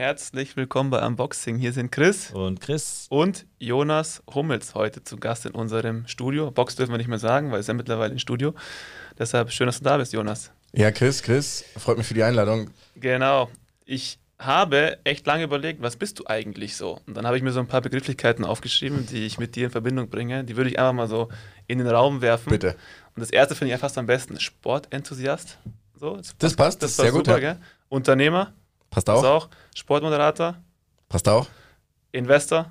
Herzlich willkommen bei Unboxing. Hier sind Chris Und Chris. und Jonas Hummels heute zu Gast in unserem Studio. Box dürfen wir nicht mehr sagen, weil es ist ja mittlerweile ein Studio. Deshalb schön, dass du da bist, Jonas. Ja, Chris, Chris, freut mich für die Einladung. Genau. Ich habe echt lange überlegt, was bist du eigentlich so? Und dann habe ich mir so ein paar Begrifflichkeiten aufgeschrieben, die ich mit dir in Verbindung bringe. Die würde ich einfach mal so in den Raum werfen. Bitte. Und das erste finde ich ja fast am besten: Sportenthusiast. So, Das passt, das ist sehr gut. super, ja. gell? Unternehmer, Passt auch. auch. Sportmoderator, Passt auch. Investor,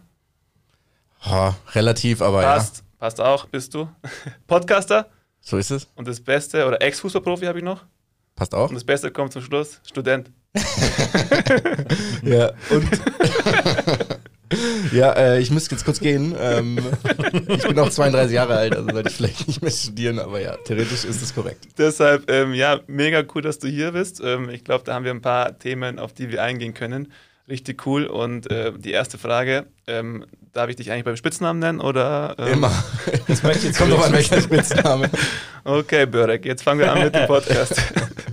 Ha, relativ, aber passt, passt auch, bist du. Podcaster ja, so ist es. und das Beste, oder Ex-Fußballprofi habe ich noch. Passt auch. Und das Beste kommt zum Schluss: Student. Ja, und. ja, äh, ich müsste jetzt kurz gehen. Ähm, ich bin auch 32 Jahre alt, also sollte ich vielleicht nicht mehr studieren, aber ja, theoretisch ist es korrekt. Deshalb, ähm, ja, mega cool, dass du hier bist. Ähm, ich glaube, da haben wir ein paar Themen, auf die wir eingehen können. Richtig cool. Und äh, die erste Frage: ähm, Darf ich dich eigentlich beim Spitznamen nennen? Oder, ähm, Immer. Das möchte ich jetzt Kommt doch an welcher Spitzname. Okay, Börek, jetzt fangen wir an mit dem Podcast.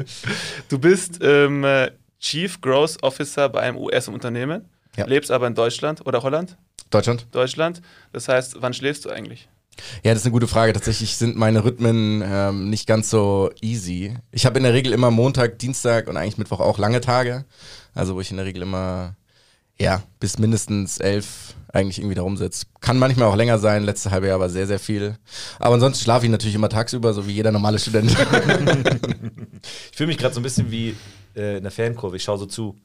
du bist ähm, äh, Chief Growth Officer bei einem US-Unternehmen, Ja. lebst aber in Deutschland oder Holland? Deutschland? Deutschland. Das heißt, wann schläfst du eigentlich? Ja, das ist eine gute Frage. Tatsächlich sind meine Rhythmen ähm, nicht ganz so easy. Ich habe in der Regel immer Montag, Dienstag und eigentlich Mittwoch auch lange Tage. Also wo ich in der Regel immer, ja, bis mindestens elf eigentlich irgendwie da rumsitze. Kann manchmal auch länger sein, letzte halbe Jahr war sehr, sehr viel. Aber ansonsten schlafe ich natürlich immer tagsüber, so wie jeder normale Student. Ich fühle mich gerade so ein bisschen wie äh, in der Fankurve. Ich schaue so zu.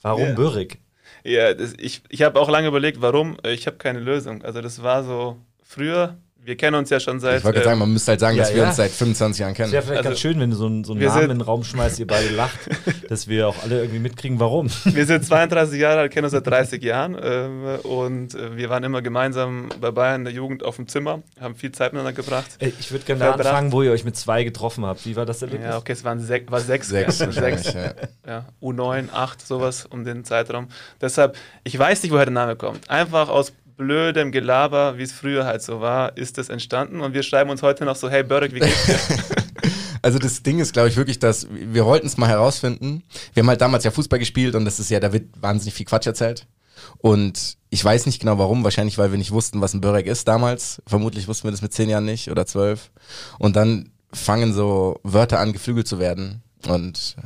Warum Ja. Böhrig? Ja, das, ich, ich habe auch lange überlegt, warum. Äh, Ich habe keine Lösung. Also das war so früher. Wir kennen uns ja schon seit. Ich wollte gerade sagen, man müsste halt sagen, ja, dass wir ja. uns seit 25 Jahren Es kennen. wäre vielleicht Also, ganz schön, wenn du so einen, so einen Namen in den Raum schmeißt, ihr beide lacht, dass wir auch alle irgendwie mitkriegen, warum. Wir sind 32 Jahre alt, kennen uns seit 30 Jahren ähm, und äh, wir waren immer gemeinsam bei Bayern in der Jugend auf dem Zimmer, haben viel Zeit miteinander gebracht. Ey, Ich würde gerne da Verbracht. anfangen, wo ihr euch mit zwei getroffen habt. Wie war das Erlebnis? Ja, okay, es waren sech, war sechs. Sechs ja, sechs. ja. Ja, U9, 8, sowas um den Zeitraum. Deshalb, ich weiß nicht, woher der Name kommt. Einfach aus blödem Gelaber, wie es früher halt so war, ist das entstanden und wir schreiben uns heute noch so, hey Börek, wie geht's dir? Also das Ding ist, glaube ich, wirklich, dass wir wollten es mal herausfinden. Wir haben halt damals ja Fußball gespielt und das ist ja, da wird wahnsinnig viel Quatsch erzählt. Und ich weiß nicht genau warum, wahrscheinlich weil wir nicht wussten, was ein Börek ist damals. Vermutlich wussten wir das mit zehn Jahren nicht oder zwölf. Und dann fangen so Wörter an, geflügelt zu werden. Und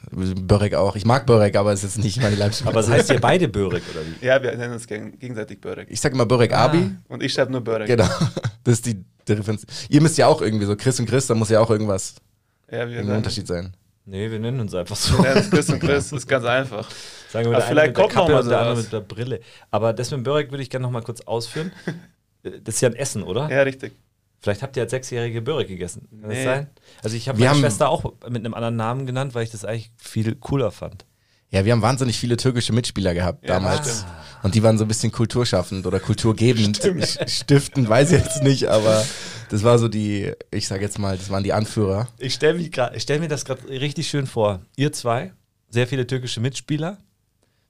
Börek auch. Ich mag Börek, aber es ist jetzt nicht meine Leibsprache. Aber das heißt ihr beide Böhrig, oder wie? ja, wir nennen uns geg- gegenseitig Börek. ich sage immer Börek Abi. Und ich schreibe nur Börek. Genau. Das ist die Differenz. Ihr müsst ja auch irgendwie so, Chris und Chris, da muss ja auch irgendwas, Ja, nennen, Unterschied sein. Nee, wir nennen uns einfach so. wir nennen uns Chris und Chris, ist ganz einfach. Sagen wir Aber der eine vielleicht mit der kommt noch Kappe mal und der andere mit der Brille. Aber das mit Börek würde ich gerne noch mal kurz ausführen. Das ist ja ein Essen, oder? Ja, richtig. Vielleicht habt ihr als Sechsjährige Börek gegessen. Kann Nee. das sein? Also ich habe Wir meine haben- Schwester auch mit einem anderen Namen genannt, weil ich das eigentlich viel cooler fand. Ja, wir haben wahnsinnig viele türkische Mitspieler gehabt Ja, damals. stimmt. Und die waren so ein bisschen kulturschaffend oder kulturgebend. Stiftend, weiß ich jetzt nicht, aber das war so die, ich sag jetzt mal, das waren die Anführer. Ich stelle stell mir das gerade richtig schön vor. Ihr zwei, sehr viele türkische Mitspieler,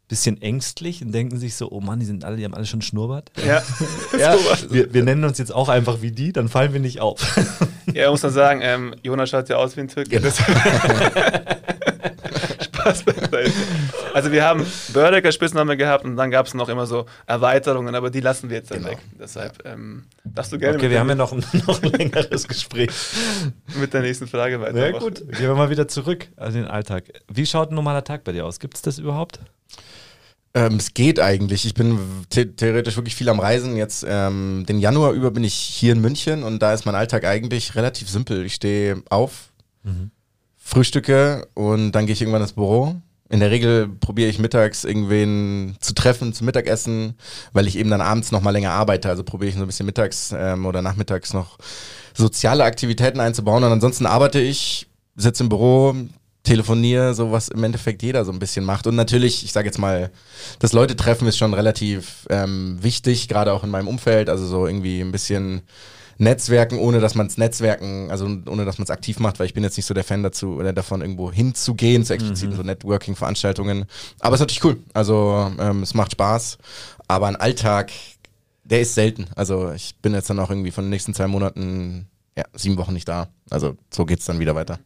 bisschen ängstlich und denken sich so, oh Mann, die sind alle, die haben alle schon Schnurrbart. Ja, Ja, wir, wir nennen uns jetzt auch einfach wie die, dann fallen wir nicht auf. ja muss man sagen, ähm, Jonas schaut ja aus wie ein Türke. Genau. Spaß beiseite. Also wir haben als Spitzname gehabt und dann gab es noch immer so Erweiterungen, aber die lassen wir jetzt dann Genau. weg. Deshalb ähm, darfst du gerne Okay, wir haben ja noch ein, noch ein längeres Gespräch. mit der nächsten Frage Na weitermachen. gut, gehen wir mal wieder zurück an den Alltag. Wie schaut ein normaler Tag bei dir aus? Gibt es das überhaupt? Ähm, es geht eigentlich. Ich bin the theoretisch wirklich viel am Reisen. Jetzt ähm, den Januar über bin ich hier in München und da ist mein Alltag eigentlich relativ simpel. Ich stehe auf, frühstücke und dann gehe ich irgendwann ins Büro. In der Regel probiere ich mittags irgendwen zu treffen zum Mittagessen, weil ich eben dann abends noch mal länger arbeite. Also probiere ich so ein bisschen mittags ähm, oder nachmittags noch soziale Aktivitäten einzubauen. Und ansonsten arbeite ich, sitze im Büro, telefoniere, so was im Endeffekt jeder so ein bisschen macht. Und natürlich, ich sage jetzt mal, das Leute treffen ist schon relativ ähm, wichtig, gerade auch in meinem Umfeld. Also so irgendwie ein bisschen Netzwerken, ohne dass man es Netzwerken, also ohne dass man es aktiv macht, weil ich bin jetzt nicht so der Fan dazu oder davon, irgendwo hinzugehen, zu expliziten so Networking-Veranstaltungen. Aber es ist natürlich cool. Also ähm, es macht Spaß. Aber ein Alltag, der ist selten. Also ich bin jetzt dann auch irgendwie von den nächsten zwei Monaten, ja, sieben Wochen nicht da. Also so geht's dann wieder weiter.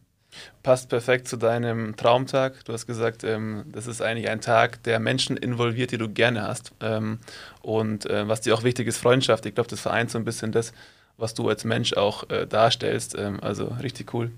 Passt perfekt zu deinem Traumtag. Du hast gesagt, ähm, das ist eigentlich ein Tag, der Menschen involviert, die du gerne hast. Ähm, und äh, was dir auch wichtig ist, Freundschaft. Ich glaube, das vereint so ein bisschen das, was du als Mensch auch äh, darstellst. Ähm, also richtig cool.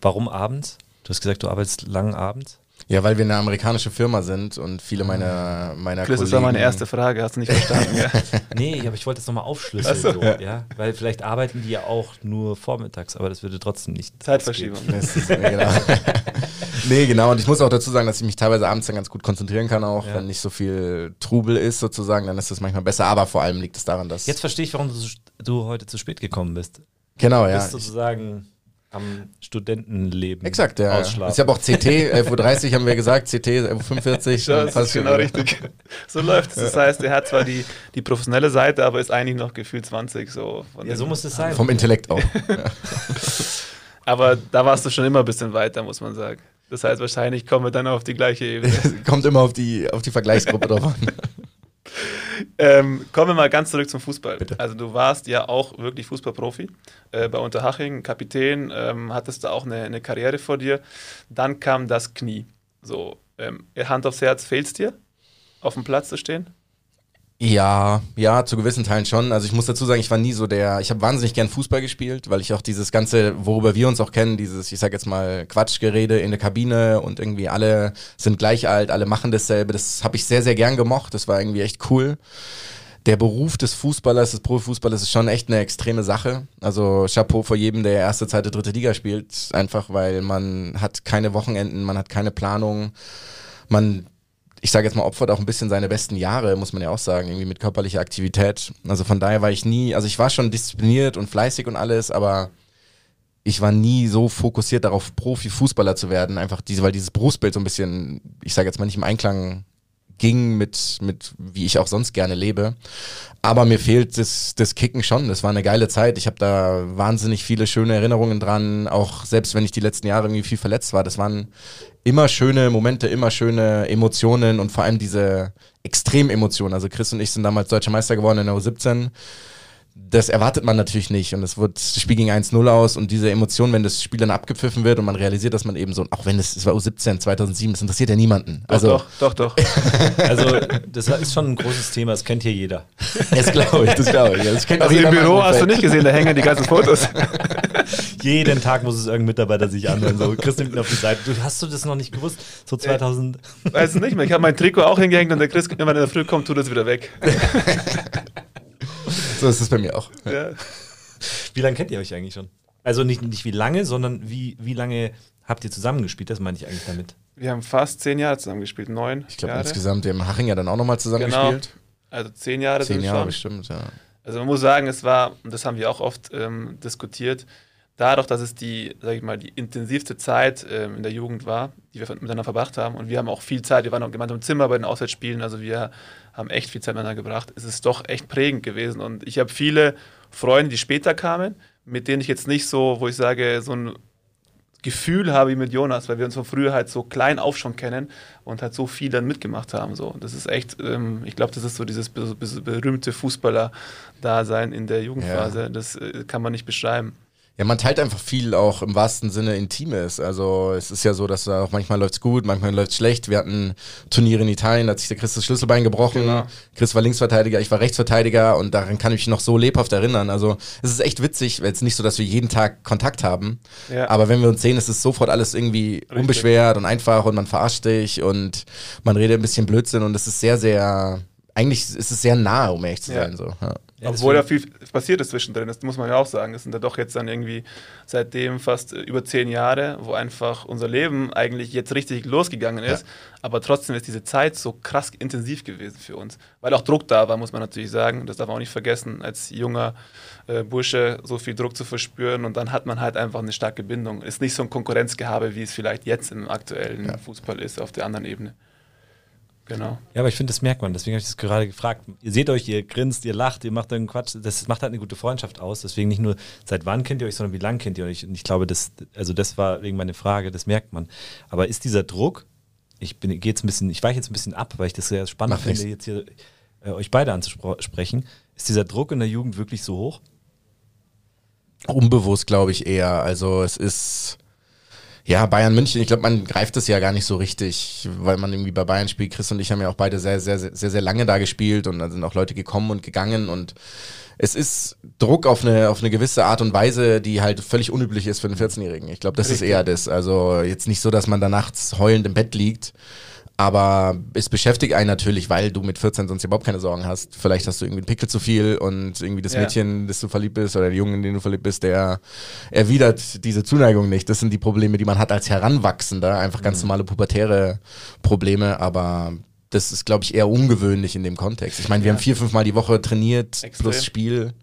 Warum abends? Du hast gesagt, du arbeitest lang abends. Ja, weil wir eine amerikanische Firma sind und viele meiner, meiner Chris, das war meine erste Frage, hast du nicht verstanden? ja. Nee, aber ich wollte das nochmal aufschlüsseln. So. So, ja? Weil vielleicht arbeiten die ja auch nur vormittags, aber das würde trotzdem nicht. Zeitverschiebung. Das ist, ja, genau. nee, genau. Und ich muss auch dazu sagen, dass ich mich teilweise abends dann ganz gut konzentrieren kann, auch Ja. wenn nicht so viel Trubel ist, sozusagen, dann ist das manchmal besser. Aber vor allem liegt es daran, dass. Jetzt verstehe ich, warum du, du heute zu spät gekommen bist. genau, Du ja. bist sozusagen am Studentenleben. Exakt, ja. Ausschlafen. Ich habe auch CT, 11.30 Uhr haben wir gesagt, CT 11.45 Ja, Uhr. das ist genau richtig. So läuft es. Das heißt, er hat zwar die, die professionelle Seite, aber ist eigentlich noch gefühlt 20. So von ja, so muss es sein. Vom Intellekt auch. Aber da warst du schon immer ein bisschen weiter, muss man sagen. Das heißt, wahrscheinlich kommen wir dann auf die gleiche Ebene. Kommt immer auf die, auf die Vergleichsgruppe drauf an. Ähm, kommen wir mal ganz zurück zum Fußball. Bitte. Also du warst ja auch wirklich Fußballprofi äh, bei Unterhaching, Kapitän, ähm, hattest da auch eine, eine Karriere vor dir. Dann kam das Knie. So, ähm, Hand aufs Herz, fehlt's dir, auf dem Platz zu stehen? Ja, ja, zu gewissen Teilen schon. Also ich muss dazu sagen, ich war nie so der, ich habe wahnsinnig gern Fußball gespielt, weil ich auch dieses ganze, worüber wir uns auch kennen, dieses, ich sag jetzt mal, Quatschgerede in der Kabine und irgendwie alle sind gleich alt, alle machen dasselbe, das habe ich sehr, sehr gern gemocht, das war irgendwie echt cool. Der Beruf des Fußballers, des Profifußballers ist schon echt eine extreme Sache. Also Chapeau vor jedem, der erste, zweite, dritte Liga spielt, einfach weil man hat keine Wochenenden, man hat keine Planung, man ich sage jetzt mal, opfert auch ein bisschen seine besten Jahre, muss man ja auch sagen, irgendwie mit körperlicher Aktivität. Also von daher war ich nie, also ich war schon diszipliniert und fleißig und alles, aber ich war nie so fokussiert darauf, Profifußballer zu werden. Einfach diese, weil dieses Berufsbild so ein bisschen, ich sage jetzt mal nicht im Einklang ging mit, mit wie ich auch sonst gerne lebe. Aber mir fehlt das, das Kicken schon. Das war eine geile Zeit. Ich habe da wahnsinnig viele schöne Erinnerungen dran. Auch selbst wenn ich die letzten Jahre irgendwie viel verletzt war, das waren immer schöne Momente, immer schöne Emotionen und vor allem diese Extrememotionen. Also Chris und ich sind damals Deutscher Meister geworden in der U17 das erwartet man natürlich nicht. Und es wird, das Spiel ging 1-0 aus und diese Emotion, wenn das Spiel dann abgepfiffen wird und man realisiert, dass man eben so, auch wenn es, es war U17, 2007, das interessiert ja niemanden. Doch, Also, doch, doch, doch. Also, das ist schon ein großes Thema, das kennt hier jeder. das glaube ich, das glaube ich. Das kennt Also im Büro hast du nicht gesehen, da hängen die ganzen Fotos. Jeden Tag muss es irgendein Mitarbeiter sich anhören. So, Chris nimmt ihn auf die Seite. Du, hast du das noch nicht gewusst? So 2000. Weiß es nicht mehr. Ich habe mein Trikot auch hingehängt und der Chris, wenn er in der Früh kommt, tut es wieder weg. So ist es bei mir auch. Ja. Wie lange kennt ihr euch eigentlich schon? Also nicht, nicht wie lange, sondern wie, wie lange habt ihr zusammengespielt? Das meine ich eigentlich damit. Wir haben fast zehn Jahre zusammen gespielt, neun Ich glaube insgesamt, wir haben Haching ja dann auch nochmal zusammen Genau. Also zehn Jahre Zehn Jahre schon. bestimmt, ja. Also man muss sagen, es war, und das haben wir auch oft ähm, diskutiert, dadurch, dass es die, sag ich mal, die intensivste Zeit ähm, in der Jugend war, die wir miteinander verbracht haben. Und wir haben auch viel Zeit, wir waren auch gemeinsam im Zimmer bei den Auswärtsspielen, also wir haben echt viel Zeit miteinander gebracht. Es ist doch echt prägend gewesen. Und ich habe viele Freunde, die später kamen, mit denen ich jetzt nicht so, wo ich sage, so ein Gefühl habe wie mit Jonas, weil wir uns von früher halt so klein auf schon kennen und halt so viel dann mitgemacht haben. So. Das ist echt, ähm, ich glaube, das ist so dieses be be berühmte Fußballer-Dasein in der Jugendphase. Das äh, kann man nicht beschreiben. Ja, man teilt einfach viel auch im wahrsten Sinne Intimes. Also es ist ja so, dass da auch manchmal läuft's gut, manchmal läuft's schlecht. Wir hatten Turniere in Italien, da hat sich der Chris das Schlüsselbein gebrochen. Genau. Chris war Linksverteidiger, ich war Rechtsverteidiger und daran kann ich mich noch so lebhaft erinnern. Also es ist echt witzig, weil es nicht so, dass wir jeden Tag Kontakt haben. Ja. Aber wenn wir uns sehen, ist es sofort alles irgendwie unbeschwert und einfach und man verarscht dich und man redet ein bisschen Blödsinn und es ist sehr, sehr, eigentlich ist es sehr nah, um ehrlich zu Ja. sein. So. Ja. Ja, Obwohl da viel passiert ist zwischendrin, das muss man ja auch sagen. Es sind ja doch jetzt dann irgendwie seitdem fast äh, über zehn Jahre, wo einfach unser Leben eigentlich jetzt richtig losgegangen ist. Aber trotzdem ist diese Zeit so krass intensiv gewesen für uns. Weil auch Druck da war, muss man natürlich sagen. Das darf man auch nicht vergessen, als junger äh, Bursche so viel Druck zu verspüren. Und dann hat man halt einfach eine starke Bindung. Ist nicht so ein Konkurrenzgehabe, wie es vielleicht jetzt im aktuellen Fußball ist, auf der anderen Ebene. Genau. Ja, aber ich finde, das merkt man. Deswegen habe ich das gerade gefragt. Ihr seht euch, ihr grinst, ihr lacht, ihr macht irgendeinen Quatsch. Das macht halt eine gute Freundschaft aus. Deswegen nicht nur, seit wann kennt ihr euch, sondern wie lange kennt ihr euch. Und ich glaube, das, also das war wegen meine Frage, das merkt man. Aber ist dieser Druck, ich bin, gehe jetzt ein bisschen, ich weiche jetzt ein bisschen ab, weil ich das sehr spannend Mach finde, nichts. jetzt hier äh, euch beide anzusprechen. Ist dieser Druck in der Jugend wirklich so hoch? Unbewusst, glaube ich, eher. Also es ist, Ja, Bayern München, ich glaube, man greift es ja gar nicht so richtig, weil man irgendwie bei Bayern spielt. Chris und ich haben ja auch beide sehr, sehr, sehr, sehr, sehr lange da gespielt und da sind auch Leute gekommen und gegangen und es ist Druck auf eine, auf eine gewisse Art und Weise, die halt völlig unüblich ist für einen 14-Jährigen. Ich glaube, das Richtig. ist eher das. Also jetzt nicht so, dass man da nachts heulend im Bett liegt, aber es beschäftigt einen natürlich, weil du mit 14 sonst überhaupt keine Sorgen hast. Vielleicht hast du irgendwie einen Pickel zu viel und irgendwie das ja. Mädchen, das du verliebt bist oder der Junge, in den du verliebt bist, der erwidert diese Zuneigung nicht. Das sind die Probleme, die man hat als Heranwachsender. Einfach ganz mhm. normale pubertäre Probleme, aber das ist, glaube ich, eher ungewöhnlich in dem Kontext. Ich meine, wir ja. haben vier, fünf Mal die Woche trainiert, Extrem. plus Spiel.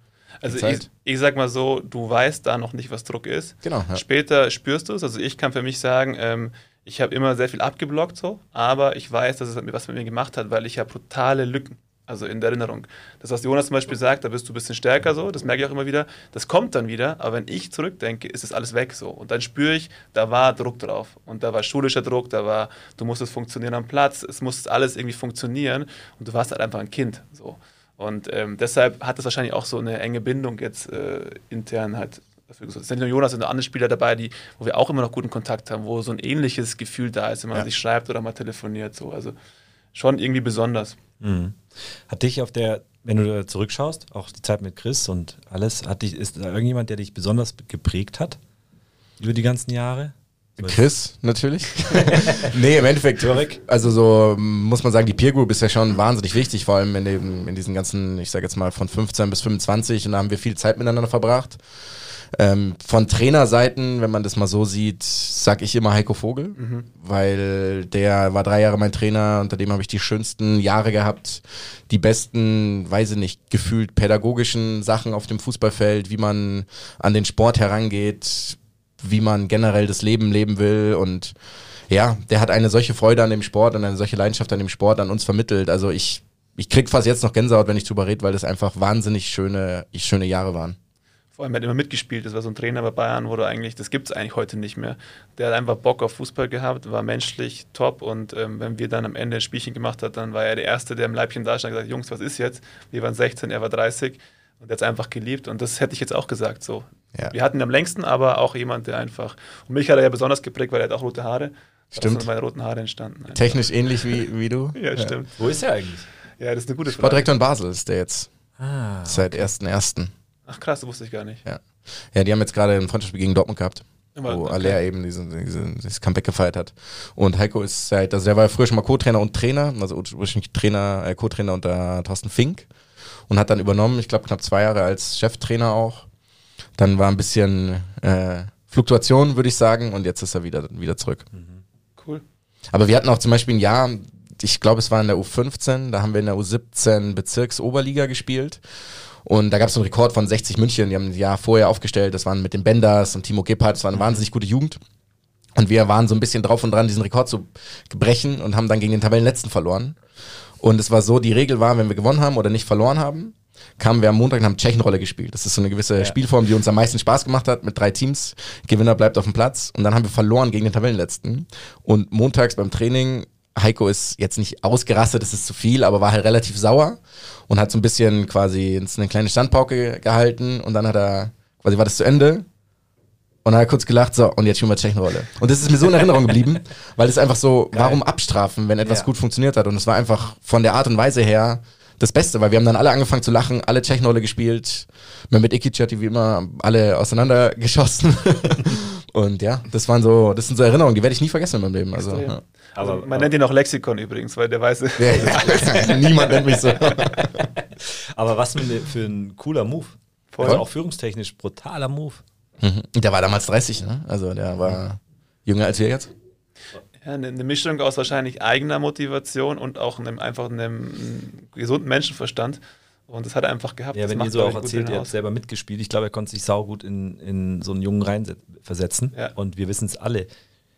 Also ich, ich, sag mal so, du weißt da noch nicht, was Druck ist. Genau. Ja. Später spürst du es. Also ich kann für mich sagen, ähm, ich habe immer sehr viel abgeblockt so, aber ich weiß, dass es was mit mir gemacht hat, weil ich habe brutale Lücken. Also in der Erinnerung. Das, was Jonas zum Beispiel sagt, da bist du ein bisschen stärker so, das merke ich auch immer wieder. Das kommt dann wieder, aber wenn ich zurückdenke, ist es alles weg so. Und dann spüre ich, da war Druck drauf. Und da war schulischer Druck, da war, du musstest funktionieren am Platz, es musste alles irgendwie funktionieren und du warst halt einfach ein Kind. So. Und ähm, deshalb hat es wahrscheinlich auch so eine enge Bindung jetzt äh, intern halt nur Jonas und andere Spieler dabei, die, wo wir auch immer noch guten Kontakt haben, wo so ein ähnliches Gefühl da ist, wenn man ja. sich schreibt oder mal telefoniert. So. Also schon irgendwie besonders. Mhm. Hat dich auf der, wenn du da zurückschaust, auch die Zeit mit Chris und alles, hat dich, ist da irgendjemand, der dich besonders geprägt hat über die ganzen Jahre? Chris, natürlich. nee, im Endeffekt, Zurück. also so muss man sagen, die Peer Group ist ja schon wahnsinnig wichtig, vor allem in, dem, in diesen ganzen, ich sage jetzt mal von 15 bis 25 und da haben wir viel Zeit miteinander verbracht. Ähm, von Trainerseiten, wenn man das mal so sieht, sag ich immer Heiko Vogel, mhm. weil der war drei Jahre mein Trainer, unter dem habe ich die schönsten Jahre gehabt, die besten, weiß ich nicht, gefühlt pädagogischen Sachen auf dem Fußballfeld, wie man an den Sport herangeht, wie man generell das Leben leben will und ja, der hat eine solche Freude an dem Sport und eine solche Leidenschaft an dem Sport an uns vermittelt. Also ich, ich krieg fast jetzt noch Gänsehaut, wenn ich drüber rede, weil das einfach wahnsinnig schöne, schöne Jahre waren. Vor allem, er hat immer mitgespielt. Das war so ein Trainer bei Bayern, wo du eigentlich, das gibt es eigentlich heute nicht mehr. Der hat einfach Bock auf Fußball gehabt, war menschlich top und ähm, wenn wir dann am Ende ein Spielchen gemacht hat, dann war er der Erste, der im Leibchen da stand und gesagt Jungs, was ist jetzt? Wir waren 16, er war 30 und er hat es einfach geliebt und das hätte ich jetzt auch gesagt so. Ja. Wir hatten ihn am längsten, aber auch jemand, der einfach, und mich hat er ja besonders geprägt, weil er hat auch rote Haare. Stimmt. sind meine roten Haare entstanden. Einfach. Technisch ähnlich wie, wie du? ja, ja, stimmt. Wo ist er eigentlich? Ja, das ist eine gute Frage. Sportdirektor in Basel ist der jetzt. Ah, Seit okay. 1.1. Ach krass, das wusste ich gar nicht. Ja. Ja, die haben jetzt gerade ein Freundschaftsspiel gegen Dortmund gehabt. Immer, wo okay. Aller eben diesen, diesen, dieses Comeback gefeiert hat. Und Heiko ist halt, also der war früher schon mal Co-Trainer und Trainer, also ursprünglich Trainer, äh, Co-Trainer unter Thorsten Fink und hat dann übernommen, ich glaube knapp zwei Jahre als Cheftrainer auch. Dann war ein bisschen äh, Fluktuation, würde ich sagen, und jetzt ist er wieder, wieder zurück. Mhm. Cool. Aber wir hatten auch zum Beispiel ein Jahr, ich glaube, es war in der U15, da haben wir in der U17 Bezirksoberliga gespielt. Und da gab es einen Rekord von 60 München, die haben ein Jahr vorher aufgestellt, das waren mit den Benders und Timo Gebhardt, das war eine wahnsinnig gute Jugend. Und wir waren so ein bisschen drauf und dran, diesen Rekord zu brechen und haben dann gegen den Tabellenletzten verloren. Und es war so, die Regel war, wenn wir gewonnen haben oder nicht verloren haben, kamen wir am Montag und haben Tschechenrolle gespielt. Das ist so eine gewisse ja. Spielform, die uns am meisten Spaß gemacht hat, mit drei Teams. Gewinner bleibt auf dem Platz. Und dann haben wir verloren gegen den Tabellenletzten. Und montags beim Training Heiko ist jetzt nicht ausgerastet, das ist zu viel, aber war halt relativ sauer und hat so ein bisschen quasi eine kleine Standpauke gehalten und dann hat er, quasi war das zu Ende und dann hat er kurz gelacht, so, und jetzt spielen wir Tschechenrolle. Und das ist mir so in Erinnerung geblieben, weil es einfach so, Geil. warum abstrafen, wenn etwas ja. gut funktioniert hat? Und es war einfach von der Art und Weise her das Beste, weil wir haben dann alle angefangen zu lachen, alle Tschechenrolle gespielt, mit Ikic hat die wie immer alle auseinandergeschossen. und ja, das waren so, das sind so Erinnerungen, die werde ich nie vergessen in meinem Leben. Also, ja. Also, aber, man aber, nennt ihn auch Lexikon übrigens, weil der weiß. Ja, ja. Niemand nennt mich so. aber was für ein cooler Move. Voll. Also auch führungstechnisch brutaler Move. Mhm. Der war damals 30, ne? Also der war jünger als wir jetzt. Ja, eine, eine Mischung aus wahrscheinlich eigener Motivation und auch einem einfach einem gesunden Menschenverstand. Und das hat er einfach gehabt. Ja, das wenn ihr so auch erzählt, ihr habt selber mitgespielt. Ich glaube, er konnte sich saugut in, in so einen Jungen reinversetzen. Ja. Und wir wissen es alle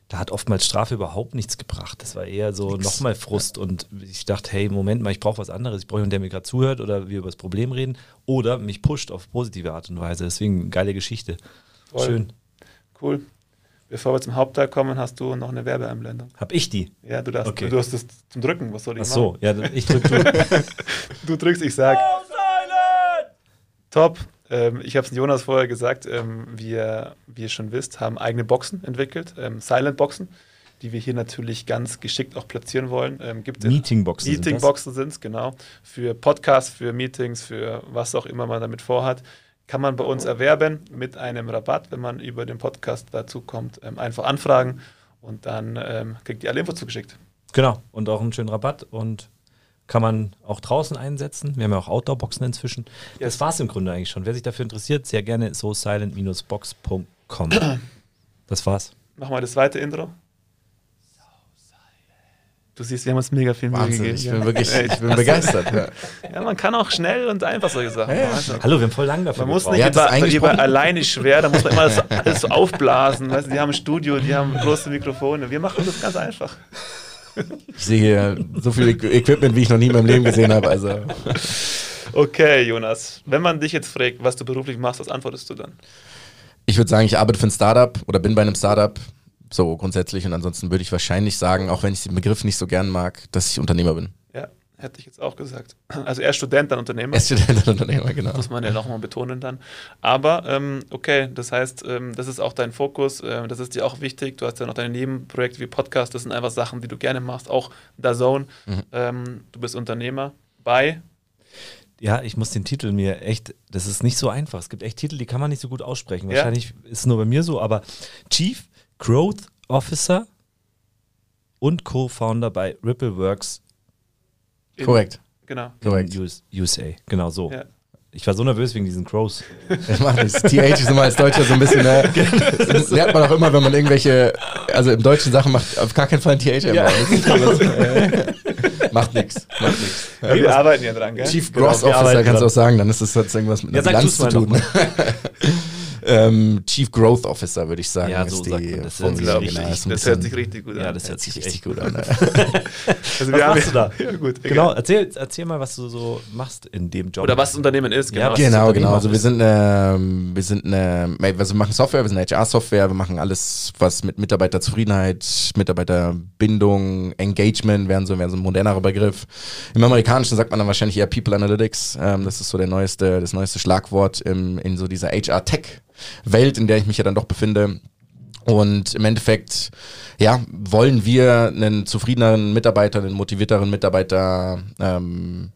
da hat oftmals Strafe überhaupt nichts gebracht. Das war eher so nochmal Frust. Und ich dachte, hey, Moment mal, ich brauche was anderes. Ich brauche jemanden, der mir gerade zuhört oder wir über das Problem reden oder mich pusht auf positive Art und Weise. Deswegen geile Geschichte. Voll. Schön. Cool. Bevor wir zum Hauptteil kommen, hast du noch eine Werbeeinblendung. Hab ich die? Ja, du, darfst, okay. du hast das zum Drücken. Was soll ich Ach so, machen? ja, ich drücke. du drückst, ich sag. Oh, Top. Ähm, ich habe es Jonas vorher gesagt, ähm, wir, wie ihr schon wisst, haben eigene Boxen entwickelt, ähm, Silent-Boxen, die wir hier natürlich ganz geschickt auch platzieren wollen. Ähm, gibt Meetingboxen sind das? Meetingboxen sind es, genau. Für Podcasts, für Meetings, für was auch immer man damit vorhat. Kann man bei uns erwerben mit einem Rabatt, wenn man über den Podcast dazu kommt. Ähm, einfach anfragen und dann ähm, kriegt ihr alle Infos zugeschickt. Genau, und auch einen schönen Rabatt und kann man auch draußen einsetzen. Wir haben ja auch Outdoor-Boxen inzwischen. Das Yes. war es im Grunde eigentlich schon. Wer sich dafür interessiert, sehr gerne so silent-box.com. Das war's. Mach mal das zweite Intro. Du siehst, wir haben uns mega viel Mühe Wahnsinn, gegeben. ich bin wirklich, ich bin begeistert. Ja. Ja, man kann auch schnell und einfach solche Sachen Ja, ja. machen. Hallo, wir haben voll lang dafür Man muss nicht das über, über alleine schwer, da muss man immer das alles so aufblasen. Weißt die haben ein Studio, die haben große Mikrofone. Wir machen das ganz einfach. Ich sehe hier so viel Equ- Equipment, wie ich noch nie in meinem Leben gesehen habe. Also Okay, Jonas, wenn man dich jetzt fragt, was du beruflich machst, was antwortest du dann? ich würde sagen, ich arbeite für ein Startup oder bin bei einem Startup. So grundsätzlich. Und ansonsten würde ich wahrscheinlich sagen, auch wenn ich den Begriff nicht so gern mag, dass ich Unternehmer bin. Ja, hätte ich jetzt auch gesagt. Also er ist Student, dann Unternehmer. Er ist Student und Unternehmer, genau. muss man ja nochmal betonen dann. Aber ähm, okay, das heißt, ähm, das ist auch dein Fokus, ähm, das ist dir auch wichtig. Du hast ja noch deine Nebenprojekte wie Podcast, das sind einfach Sachen, die du gerne machst, auch DAZN. Mhm. Ähm, du bist Unternehmer bei, Ja, ich muss den Titel mir echt, das ist nicht so einfach. Es gibt echt Titel, die kann man nicht so gut aussprechen. Ja. Wahrscheinlich ist es nur bei mir so, aber Chief Growth Officer und Co-Founder bei Rippleworks Korrekt. Genau. Korrekt. USA. Genau so. Ja. Ich war so nervös wegen diesen Crows. Ich mach nichts. TH ist immer als Deutscher so ein bisschen, ne? Das lernt man auch immer, wenn man irgendwelche, also im deutschen Sachen macht, auf gar keinen Fall ein TH. Das ist so, äh, macht nichts. Macht nichts. Ja, wir arbeiten ja dran, gell? Chief Genau, Gross wir Officer arbeiten kannst du auch sagen, dann ist das hat irgendwas mit Ja, Bilanz zu tun. ähm, Chief Growth Officer, würde ich sagen. Ja, ist so die sagt man das. Hört sich genau, ist ein Das hört bisschen- sich richtig gut Ja, an. das hört sich richtig gut an. Also Was machst du da? Ja, gut. Genau, erzähl, erzähl mal, was du so machst in dem Job. Oder was das Unternehmen ist, Ja, genau. was- Genau, genau. Also wir sind, ähm, wir sind eine, also wir machen Software, wir sind eine HR-Software, wir machen alles, was mit Mitarbeiterzufriedenheit, Mitarbeiterbindung, Engagement, wären so, wären so ein modernerer Begriff. Im Amerikanischen sagt man dann wahrscheinlich eher People Analytics. Ähm, das ist so der neueste, das neueste Schlagwort im, in so dieser HR-Tech-Welt, in der ich mich ja dann doch befinde. Und im Endeffekt, ja, wollen wir einen zufriedeneren Mitarbeiter, einen motivierteren Mitarbeiter ähm,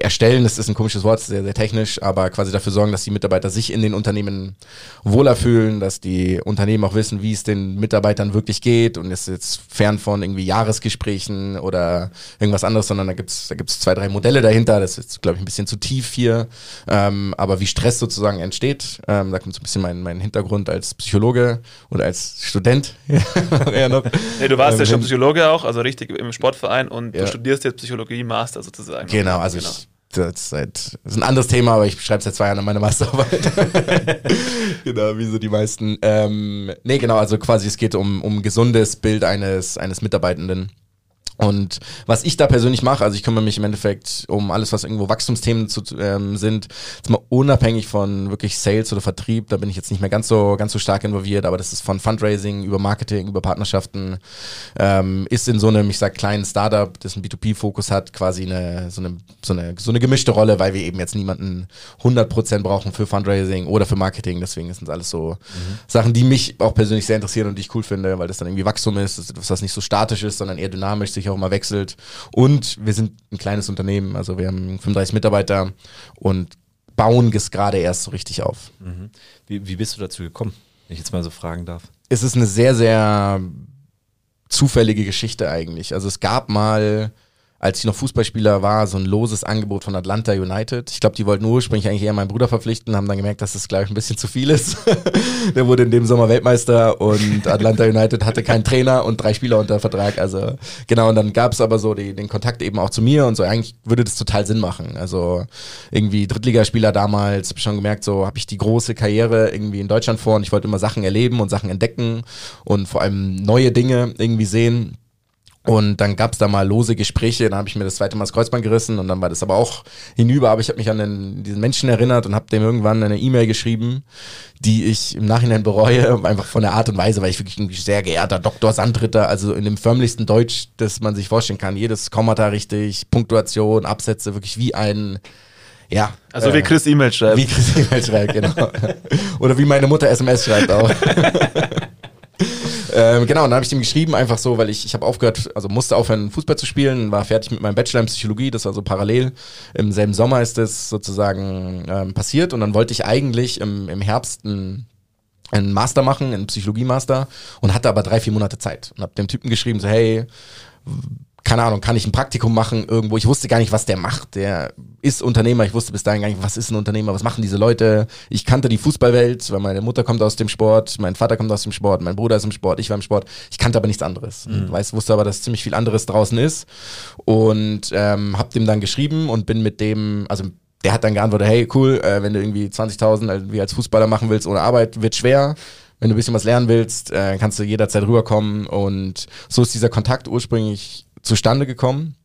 erstellen, das ist ein komisches Wort, sehr, sehr technisch, aber quasi dafür sorgen, dass die Mitarbeiter sich in den Unternehmen wohler fühlen, dass die Unternehmen auch wissen, wie es den Mitarbeitern wirklich geht und ist jetzt fern von irgendwie Jahresgesprächen oder irgendwas anderes, sondern da gibt's da gibt's zwei, drei Modelle dahinter, das ist, glaube ich, ein bisschen zu tief hier, ähm, aber wie Stress sozusagen entsteht, ähm, da kommt so ein bisschen mein, mein Hintergrund als Psychologe oder als Student noch. Nee, du warst ja Ähm, schon hin- Psychologe auch, also richtig im Sportverein und Ja. du studierst jetzt Psychologie Master sozusagen. Genau, also ich, das, ist seit, das ist ein anderes Thema, aber ich schreibe seit zwei Jahren an meiner Masterarbeit. genau, wie so die meisten. Ähm, nee, genau, also quasi es geht um, um gesundes Bild eines, eines Mitarbeitenden. Und was ich da persönlich mache, also ich kümmere mich im Endeffekt um alles, was irgendwo Wachstumsthemen zu, ähm, sind, jetzt mal unabhängig von wirklich Sales oder Vertrieb, da bin ich jetzt nicht mehr ganz so, ganz so stark involviert, aber das ist von Fundraising über Marketing, über Partnerschaften, ähm, ist in so einem, ich sag, kleinen Startup, das einen B2B-Fokus hat, quasi eine, so eine, so eine, so eine gemischte Rolle, weil wir eben jetzt niemanden 100% brauchen für Fundraising oder für Marketing, deswegen sind das alles so Sachen, die mich auch persönlich sehr interessieren und die ich cool finde, weil das dann irgendwie Wachstum ist, das ist etwas, was nicht so statisch ist, sondern eher dynamisch, sich auch immer wechselt. Und wir sind ein kleines Unternehmen, also wir haben 35 Mitarbeiter und bauen es gerade erst so richtig auf. Wie, wie bist du dazu gekommen, wenn ich jetzt mal so fragen darf? Es ist eine sehr, sehr zufällige Geschichte eigentlich. Also es gab mal, als ich noch Fußballspieler war, so ein loses Angebot von Atlanta United. Ich glaube, die wollten ursprünglich eigentlich eher meinen Bruder verpflichten, haben dann gemerkt, dass das, glaube ich, ein bisschen zu viel ist. Der wurde in dem Sommer Weltmeister und Atlanta United hatte keinen Trainer und drei Spieler unter Vertrag. Also genau, und dann gab es aber so die, den Kontakt eben auch zu mir und so, eigentlich würde das total Sinn machen. Also irgendwie Drittligaspieler damals, hab ich schon gemerkt, so habe ich die große Karriere irgendwie in Deutschland vor und ich wollte immer Sachen erleben und Sachen entdecken und vor allem neue Dinge irgendwie sehen. Und dann gab es da mal lose Gespräche, dann habe ich mir das zweite Mal das Kreuzband gerissen und dann war das aber auch hinüber. Aber ich habe mich an den, diesen Menschen erinnert und habe dem irgendwann eine E-Mail geschrieben, die ich im Nachhinein bereue, einfach von der Art und Weise, weil ich wirklich ein sehr geehrter Dr. Sandritter, also in dem förmlichsten Deutsch, das man sich vorstellen kann, jedes Kommata richtig, Punktuation, Absätze, wirklich wie ein Ja. Also äh, wie Chris E-Mail schreibt. Wie Chris E-Mail schreibt, genau. Oder wie meine Mutter SMS schreibt auch. ähm, genau, und dann habe ich ihm geschrieben, einfach so, weil ich, ich habe aufgehört, also musste aufhören, Fußball zu spielen, war fertig mit meinem Bachelor in Psychologie, das war so parallel. Im selben Sommer ist das sozusagen ähm, passiert und dann wollte ich eigentlich im, im Herbst ein einen Master machen, einen Psychologie-Master und hatte aber drei, vier Monate Zeit und habe dem Typen geschrieben, so hey, keine Ahnung, kann ich ein Praktikum machen irgendwo? Ich wusste gar nicht, was der macht. Der ist Unternehmer. Ich wusste bis dahin gar nicht, was ist ein Unternehmer? Was machen diese Leute? Ich kannte die Fußballwelt, weil meine Mutter kommt aus dem Sport, mein Vater kommt aus dem Sport, mein Bruder ist im Sport, ich war im Sport. Ich kannte aber nichts anderes. Mhm. Weiß, wusste aber, dass ziemlich viel anderes draußen ist und ähm, hab dem dann geschrieben und bin mit dem, also der hat dann geantwortet, hey, cool, äh, wenn du irgendwie 20.000 wie als Fußballer machen willst ohne Arbeit, wird schwer. Wenn du ein bisschen was lernen willst, äh, kannst du jederzeit rüberkommen. Und so ist dieser Kontakt ursprünglich zustande gekommen.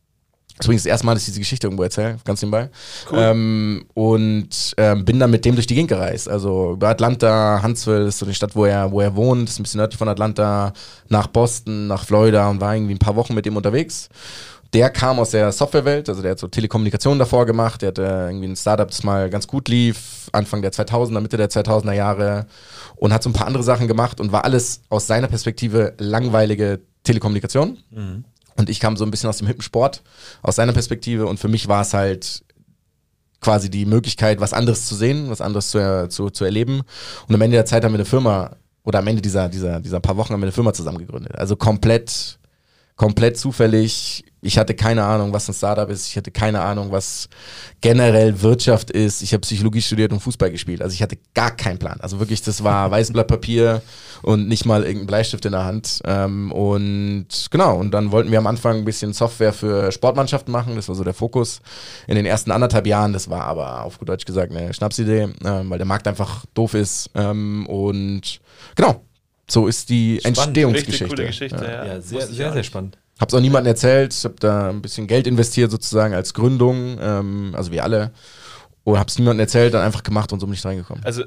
Das ist übrigens das erste Mal, dass ich diese Geschichte irgendwo erzähle, ganz nebenbei. Cool. Ähm, und ähm, bin dann mit dem durch die Gegend gereist. Also über Atlanta, Huntsville ist so die Stadt, wo er, wo er wohnt, ist ein bisschen nördlich von Atlanta, nach Boston, nach Florida und war irgendwie ein paar Wochen mit ihm unterwegs der kam aus der Softwarewelt, also der hat so Telekommunikation davor gemacht, der hatte irgendwie ein Startup, das mal ganz gut lief, Anfang der 2000er, Mitte der 2000er Jahre und hat so ein paar andere Sachen gemacht und war alles aus seiner Perspektive langweilige Telekommunikation. Mhm. Und ich kam so ein bisschen aus dem hippen Sport, aus seiner Perspektive und für mich war es halt quasi die Möglichkeit, was anderes zu sehen, was anderes zu, zu, zu erleben. Und am Ende der Zeit haben wir eine Firma, oder am Ende dieser, dieser, dieser paar Wochen haben wir eine Firma zusammen gegründet. Also komplett komplett zufällig. Ich hatte keine Ahnung, was ein Startup ist. Ich hatte keine Ahnung, was generell Wirtschaft ist. Ich habe Psychologie studiert und Fußball gespielt. Also ich hatte gar keinen Plan. Also wirklich, das war weißes Blatt Papier und nicht mal irgendein Bleistift in der Hand. Ähm, und genau, und dann wollten wir am Anfang ein bisschen Software für Sportmannschaften machen. Das war so der Fokus in den ersten anderthalb Jahren. Das war aber auf gut Deutsch gesagt eine Schnapsidee, ähm, weil der Markt einfach doof ist. Ähm, und genau, so ist die spannend, Entstehungsgeschichte. Coole Geschichte, ja. ja. sehr, sehr, sehr spannend. Hab's auch niemandem erzählt. Ich habe da ein bisschen Geld investiert sozusagen als Gründung, ähm, also wir alle. Und hab's niemandem erzählt, dann einfach gemacht und so bin ich reingekommen. Also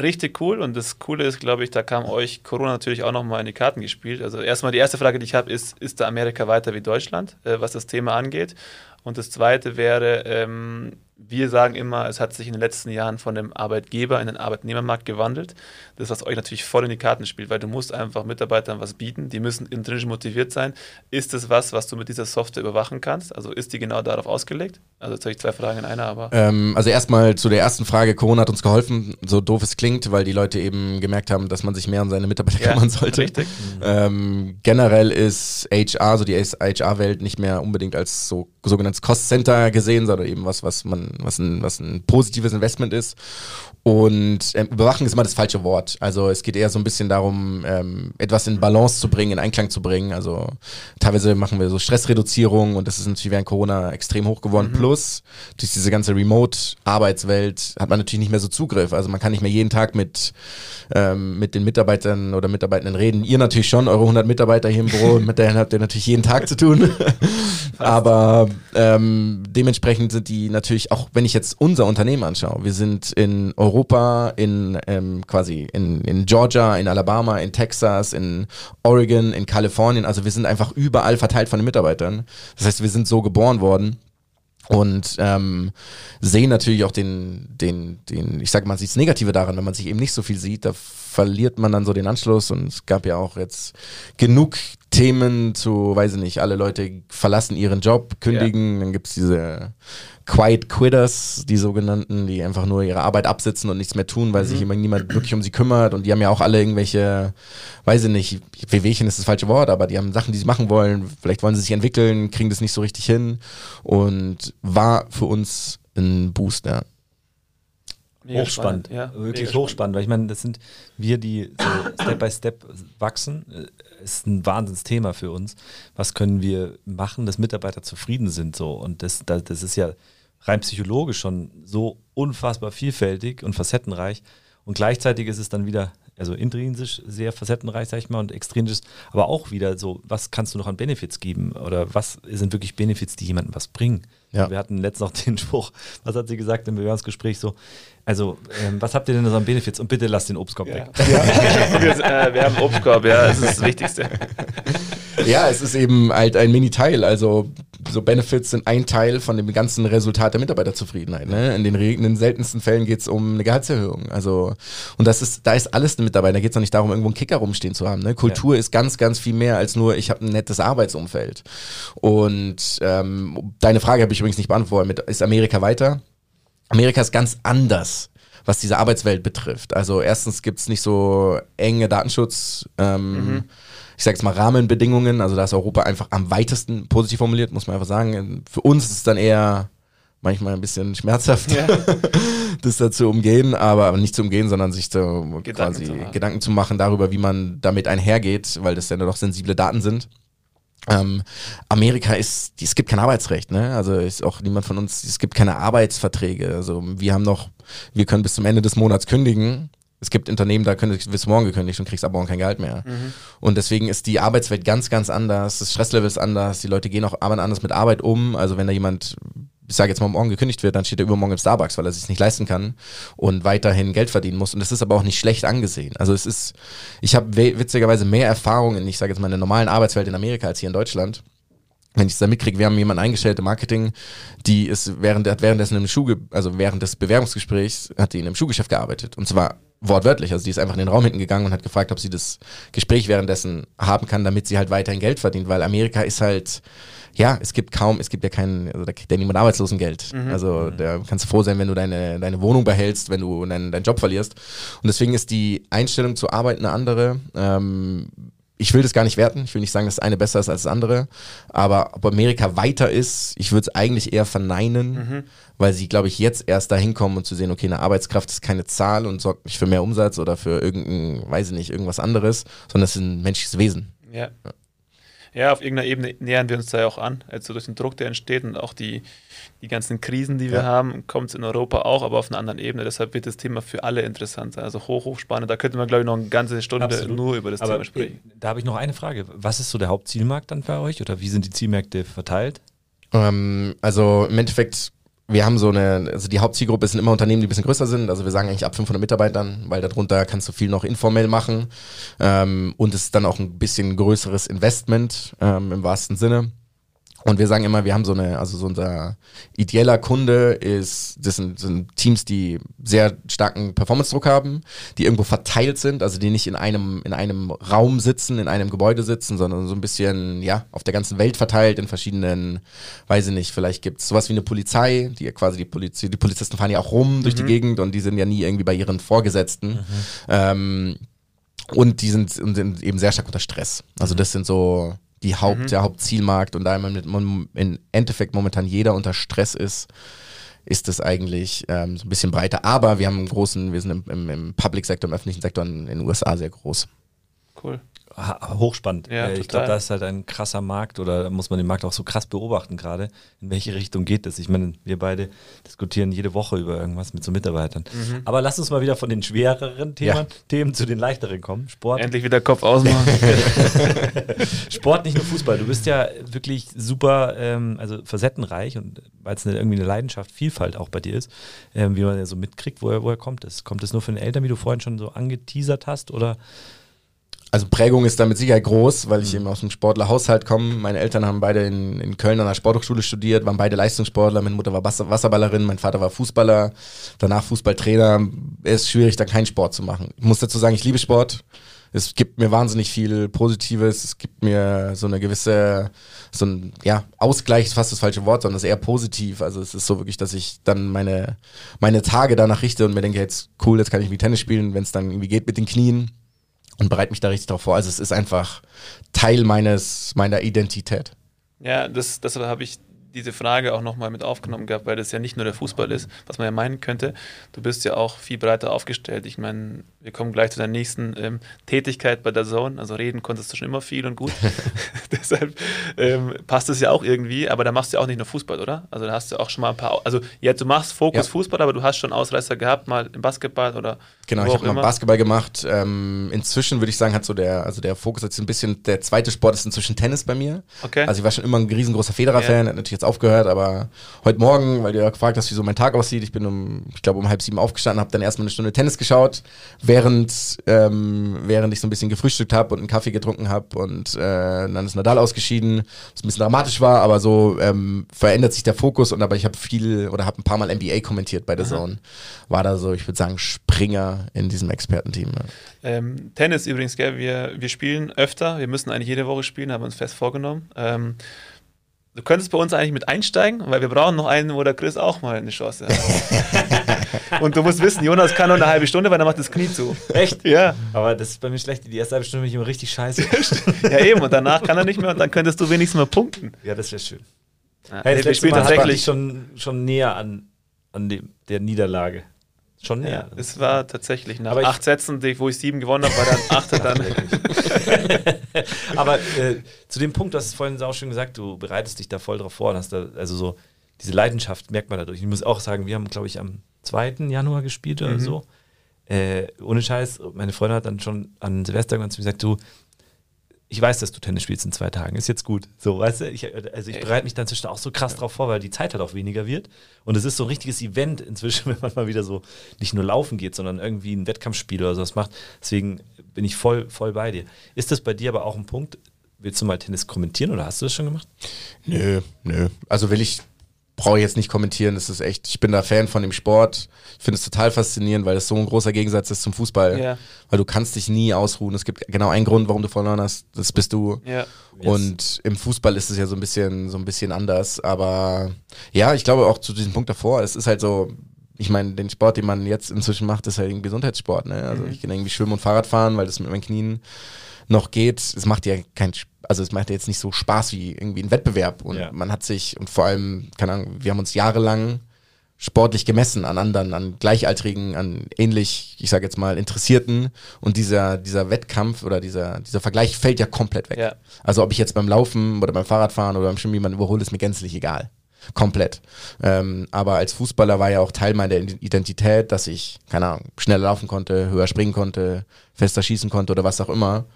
richtig cool und das Coole ist, glaube ich, da kam euch Corona natürlich auch nochmal in die Karten gespielt. Also erstmal die erste Frage, die ich habe, ist, ist da Amerika weiter wie Deutschland, äh, was das Thema angeht? Und das zweite wäre, ähm, wir sagen immer, es hat sich in den letzten Jahren von dem Arbeitgeber in den Arbeitnehmermarkt gewandelt. Das, was euch natürlich voll in die Karten spielt, weil du musst einfach Mitarbeitern was bieten, die müssen intrinsisch motiviert sein. Ist es was, was du mit dieser Software überwachen kannst? Also ist die genau darauf ausgelegt? Also jetzt habe ich zwei Fragen in einer, aber. Ähm, also erstmal zu der ersten Frage, Corona hat uns geholfen, so doof es klingt, weil die Leute eben gemerkt haben, dass man sich mehr um seine Mitarbeiter ja, kümmern sollte. Richtig. Ähm, generell ist HR, so die HR-Welt, nicht mehr unbedingt als so sogenanntes Cost Center gesehen, sondern eben was, was man was ein, was ein positives Investment ist. Und ähm, überwachen ist immer das falsche Wort. Also es geht eher so ein bisschen darum, ähm, etwas in Balance zu bringen, in Einklang zu bringen. Also teilweise machen wir so Stressreduzierung und das ist natürlich während Corona extrem hoch geworden. Mhm. Plus durch diese ganze Remote-Arbeitswelt hat man natürlich nicht mehr so Zugriff. Also man kann nicht mehr jeden Tag mit, ähm, mit den Mitarbeitern oder Mitarbeitenden reden. Ihr natürlich schon, eure 100 Mitarbeiter hier im Büro, mit denen habt ihr natürlich jeden Tag zu tun. Aber ähm, dementsprechend sind die natürlich auch, wenn ich jetzt unser Unternehmen anschaue, wir sind in Europa Europa, in ähm, quasi in, in Georgia, in Alabama, in Texas, in Oregon, in Kalifornien. Also wir sind einfach überall verteilt von den Mitarbeitern. Das heißt, wir sind so geboren worden und ähm, sehen natürlich auch den, den, den, ich sag mal, das Negative daran, wenn man sich eben nicht so viel sieht, da verliert man dann so den Anschluss und es gab ja auch jetzt genug Themen zu, weiß ich nicht, alle Leute verlassen ihren Job, kündigen, ja. dann gibt es diese Quiet Quitters, die sogenannten, die einfach nur ihre Arbeit absitzen und nichts mehr tun, weil mhm. sich immer niemand wirklich um sie kümmert und die haben ja auch alle irgendwelche, weiß ich nicht, Wehwehchen ist das falsche Wort, aber die haben Sachen, die sie machen wollen, vielleicht wollen sie sich entwickeln, kriegen das nicht so richtig hin und war für uns ein Boost, ja. Mega hochspannend, ja, wirklich hochspannend, weil ich meine, das sind wir, die so Step by Step wachsen, ist ein Wahnsinnsthema für uns. Was können wir machen, dass Mitarbeiter zufrieden sind so und das, das, das ist ja rein psychologisch schon so unfassbar vielfältig und facettenreich und gleichzeitig ist es dann wieder also intrinsisch sehr facettenreich, sag ich mal, und extrinsisch, aber auch wieder so, was kannst du noch an Benefits geben oder was sind wirklich Benefits, die jemandem was bringen? Ja. Wir hatten letztens noch den Spruch, was hat sie gesagt im Bewerbungsgespräch so, also ähm, was habt ihr denn so an Benefits und bitte lasst den Obstkorb Ja. weg. wir, äh, wir haben Obstkorb, ja, das ist das Wichtigste. Ja, es ist eben halt ein Mini-Teil. Also so Benefits sind ein Teil von dem ganzen Resultat der Mitarbeiterzufriedenheit. Ne? In, den, in den seltensten Fällen geht es um eine Gehaltserhöhung. Also und das ist, da ist alles mit dabei. Da geht es auch nicht darum, irgendwo einen Kicker rumstehen zu haben. Ne? Kultur ist ganz, ganz viel mehr als nur, ich habe ein nettes Arbeitsumfeld. Und ähm, deine Frage habe ich übrigens nicht beantwortet. Mit, ist Amerika weiter? Amerika ist ganz anders, was diese Arbeitswelt betrifft. Also erstens gibt es nicht so enge Datenschutz, ähm, ich sage jetzt mal Rahmenbedingungen. Also da ist Europa einfach am weitesten positiv formuliert, muss man einfach sagen. Für uns ist es dann eher manchmal ein bisschen schmerzhaft, Ja. das da zu umgehen, aber, aber nicht zu umgehen, sondern sich so Gedanken quasi zu machen. Gedanken zu machen darüber, wie man damit einhergeht, weil das ja noch sensible Daten sind. Ähm, Amerika ist, es gibt kein Arbeitsrecht, ne? Also ist auch niemand von uns, es gibt keine Arbeitsverträge. Also wir haben noch, wir können bis zum Ende des Monats kündigen. Es gibt Unternehmen, da können bis morgen gekündigt und kriegst aber morgen kein Gehalt mehr. Und deswegen ist die Arbeitswelt ganz, ganz anders. Das Stresslevel ist anders. Die Leute gehen auch anders mit Arbeit um. Also wenn da jemand, ich sage jetzt mal morgen gekündigt wird, dann steht er übermorgen im Starbucks, weil er sich nicht leisten kann und weiterhin Geld verdienen muss. Und das ist aber auch nicht schlecht angesehen. Also es ist, ich habe witzigerweise mehr Erfahrung in, ich sage jetzt mal, in der normalen Arbeitswelt in Amerika als hier in Deutschland wenn ich es da mitkriege, wir haben jemanden eingestellt im Marketing, die ist während, hat währenddessen im Schuh, also während des Bewerbungsgesprächs, hat die in einem Schuhgeschäft gearbeitet. Und zwar wortwörtlich. Also die ist einfach in den Raum hinten gegangen und hat gefragt, ob sie das Gespräch währenddessen haben kann, damit sie halt weiterhin Geld verdient. Weil Amerika ist halt, ja, es gibt kaum, es gibt ja keinen, also da kriegt ja niemand Arbeitslosengeld. Also da kannst du froh sein, wenn du deine, deine Wohnung behältst, wenn du deinen, deinen Job verlierst. Und deswegen ist die Einstellung zur Arbeit eine andere. Ähm, ich will das gar nicht werten. Ich will nicht sagen, dass das eine besser ist als das andere. Aber ob Amerika weiter ist, ich würde es eigentlich eher verneinen, weil sie, glaube ich, jetzt erst dahin kommen und zu sehen, okay, eine Arbeitskraft ist keine Zahl und sorgt nicht für mehr Umsatz oder für irgendein, weiß ich nicht, irgendwas anderes, sondern es ist ein menschliches Wesen. Ja. Ja, auf irgendeiner Ebene nähern wir uns da ja auch an. Also durch den Druck, der entsteht und auch die, die ganzen Krisen, die wir Ja. haben, kommt es in Europa auch, aber auf einer anderen Ebene. Deshalb wird das Thema für alle interessant sein. Also hoch, hoch spannend. Da könnte man, glaube ich, noch eine ganze Stunde Absolut. nur über das Aber Thema sprechen. äh, da habe ich noch eine Frage. Was ist so der Hauptzielmarkt dann für euch oder wie sind die Zielmärkte verteilt? Ähm, also im Endeffekt, wir haben so eine, also die Hauptzielgruppe sind immer Unternehmen, die ein bisschen größer sind. Also wir sagen eigentlich ab 500 Mitarbeitern, weil darunter kannst du viel noch informell machen. Ähm, und es ist dann auch ein bisschen größeres Investment ähm, im wahrsten Sinne. Und wir sagen immer, wir haben so eine, also so unser ideeller Kunde ist, das sind, sind Teams, die sehr starken Performance-Druck haben, die irgendwo verteilt sind, also die nicht in einem, in einem Raum sitzen, in einem Gebäude sitzen, sondern so ein bisschen, ja, auf der ganzen Welt verteilt, in verschiedenen, weiß ich nicht, vielleicht gibt es sowas wie eine Polizei, die ja quasi die Polizei, die Polizisten fahren ja auch rum durch die Gegend und die sind ja nie irgendwie bei ihren Vorgesetzten. Ähm, und die sind, und sind eben sehr stark unter Stress. Also das sind so die Haupt, der Hauptzielmarkt und da im Endeffekt momentan jeder unter Stress ist, ist das eigentlich ähm, so ein bisschen breiter. Aber wir haben einen großen, wir sind im, im, im Public-Sektor, im öffentlichen Sektor in den USA sehr groß. Cool. Hochspannend. Ja, Äh, ich glaube, da ist halt ein krasser Markt oder da muss man den Markt auch so krass beobachten gerade. In welche Richtung geht es? Ich meine, wir beide diskutieren jede Woche über irgendwas mit so Mitarbeitern. Mhm. Aber lass uns mal wieder von den schwereren Themen, Ja. Themen zu den leichteren kommen. Sport. Endlich wieder Kopf ausmachen. Sport, nicht nur Fußball. Du bist ja wirklich super, ähm, also facettenreich und weil es irgendwie eine Leidenschaft, Vielfalt auch bei dir ist, ähm, wie man ja so mitkriegt, woher, woher kommt es? Kommt es nur von den Eltern, wie du vorhin schon so angeteasert hast? Oder Also Prägung ist da mit Sicherheit groß, weil ich eben aus einem Sportlerhaushalt komme. Meine Eltern haben beide in, in Köln an der Sporthochschule studiert, waren beide Leistungssportler. Meine Mutter war Wasser Wasserballerin, mein Vater war Fußballer, danach Fußballtrainer. Es ist schwierig, da keinen Sport zu machen. Ich muss dazu sagen, ich liebe Sport. Es gibt mir wahnsinnig viel Positives. Es gibt mir so eine gewisse, so ein, ja, Ausgleich ist fast das falsche Wort, sondern es ist eher positiv. Also es ist so wirklich, dass ich dann meine, meine Tage danach richte und mir denke, jetzt cool, jetzt kann ich wie Tennis spielen, wenn es dann irgendwie geht mit den Knien und bereite mich da richtig drauf vor. Also es ist einfach Teil meines, meiner Identität. Ja, das, deshalb habe ich diese Frage auch nochmal mit aufgenommen gehabt, weil das ja nicht nur der Fußball ist, was man ja meinen könnte. Du bist ja auch viel breiter aufgestellt. Ich meine, wir kommen gleich zu der nächsten ähm, Tätigkeit bei der Zone. Also reden konntest du schon immer viel und gut. Deshalb ähm, passt es ja auch irgendwie, aber da machst du ja auch nicht nur Fußball, oder? Also da hast du auch schon mal ein paar, also ja, du machst Fokus Ja. Fußball, aber du hast schon Ausreißer gehabt, mal im Basketball oder Genau, ich habe mal. Basketball gemacht. Ähm, inzwischen würde ich sagen, hat so der, also der Fokus jetzt ein bisschen, der zweite Sport ist inzwischen Tennis bei mir. Okay. Also ich war schon immer ein riesengroßer Federer-Fan, hat natürlich jetzt aufgehört, aber heute Morgen, weil du ja gefragt hast, wie so mein Tag aussieht, ich bin um, ich glaube um halb sieben aufgestanden, habe dann erstmal eine Stunde Tennis geschaut, während, ähm, während ich so ein bisschen gefrühstückt habe und einen Kaffee getrunken habe und äh, dann ist Nadal ausgeschieden, was ein bisschen dramatisch war, aber so ähm, verändert sich der Fokus und aber ich habe viel oder habe ein paar Mal NBA kommentiert bei der Zone. War da so, ich würde sagen, Springer in diesem Expertenteam. Ja. Ähm, Tennis übrigens, gell, wir, wir spielen öfter, wir müssen eigentlich jede Woche spielen, haben wir uns fest vorgenommen. Ähm, du könntest bei uns eigentlich mit einsteigen, weil wir brauchen noch einen, wo der Chris auch mal eine Chance hat. und du musst wissen, Jonas kann nur eine halbe Stunde, weil er macht das Knie zu. Echt? Ja. Aber das ist bei mir schlecht. Die erste halbe Stunde bin ich immer richtig scheiße. Ja, eben, und danach kann er nicht mehr und dann könntest du wenigstens mal punkten. ja, das wäre schön. Ja, Hey, wir das letzte spielen Mal tatsächlich. schon, schon näher an, an dem, der Niederlage. Schon Ja, näher. es war tatsächlich nach Aber acht Sätzen, wo ich sieben gewonnen habe, war dann achte dann. Aber äh, zu dem Punkt, du hast es vorhin auch schon gesagt, du bereitest dich da voll drauf vor und hast da, also so, diese Leidenschaft merkt man dadurch. Ich muss auch sagen, wir haben, glaube ich, am 2. Januar gespielt oder so. Äh, ohne Scheiß, meine Freundin hat dann schon an Silvester zu mir gesagt, du, ich weiß, dass du Tennis spielst in zwei Tagen, ist jetzt gut. So, weißt du, ich, also ich bereite mich dann inzwischen auch so krass drauf vor, weil die Zeit halt auch weniger wird. Und es ist so ein richtiges Event inzwischen, wenn man mal wieder so nicht nur laufen geht, sondern irgendwie ein Wettkampfspiel oder sowas macht. Deswegen bin ich voll, voll bei dir. Ist das bei dir aber auch ein Punkt? Willst du mal Tennis kommentieren oder hast du das schon gemacht? Nö, nö. Also will ich, brauche ich jetzt nicht kommentieren. Das ist echt, ich bin da Fan von dem Sport. Ich finde es total faszinierend, weil es so ein großer Gegensatz ist zum Fußball. Ja. Weil du kannst dich nie ausruhen. Es gibt genau einen Grund, warum du verloren hast. Das bist du. Ja. Und im Fußball ist es ja so ein bisschen, so ein bisschen anders. Aber ja, ich glaube auch zu diesem Punkt davor, es ist halt so, ich meine, den Sport, den man jetzt inzwischen macht, ist halt ein Gesundheitssport. Ne? Also ich kann irgendwie schwimmen und Fahrrad fahren, weil das mit meinen Knien noch geht. Es macht ja kein, Sp- also es macht ja jetzt nicht so Spaß wie irgendwie ein Wettbewerb. Und Ja. man hat sich, und vor allem, keine Ahnung, wir haben uns jahrelang sportlich gemessen an anderen, an Gleichaltrigen, an ähnlich, ich sage jetzt mal, Interessierten. Und dieser, dieser Wettkampf oder dieser, dieser Vergleich fällt ja komplett weg. Ja. Also ob ich jetzt beim Laufen oder beim Fahrradfahren oder beim Schwimmen jemanden überhole, ist mir gänzlich egal. Komplett. Ähm, aber als Fußballer war ja auch Teil meiner Identität, dass ich, keine Ahnung, schneller laufen konnte, höher springen konnte, fester schießen konnte oder was auch immer.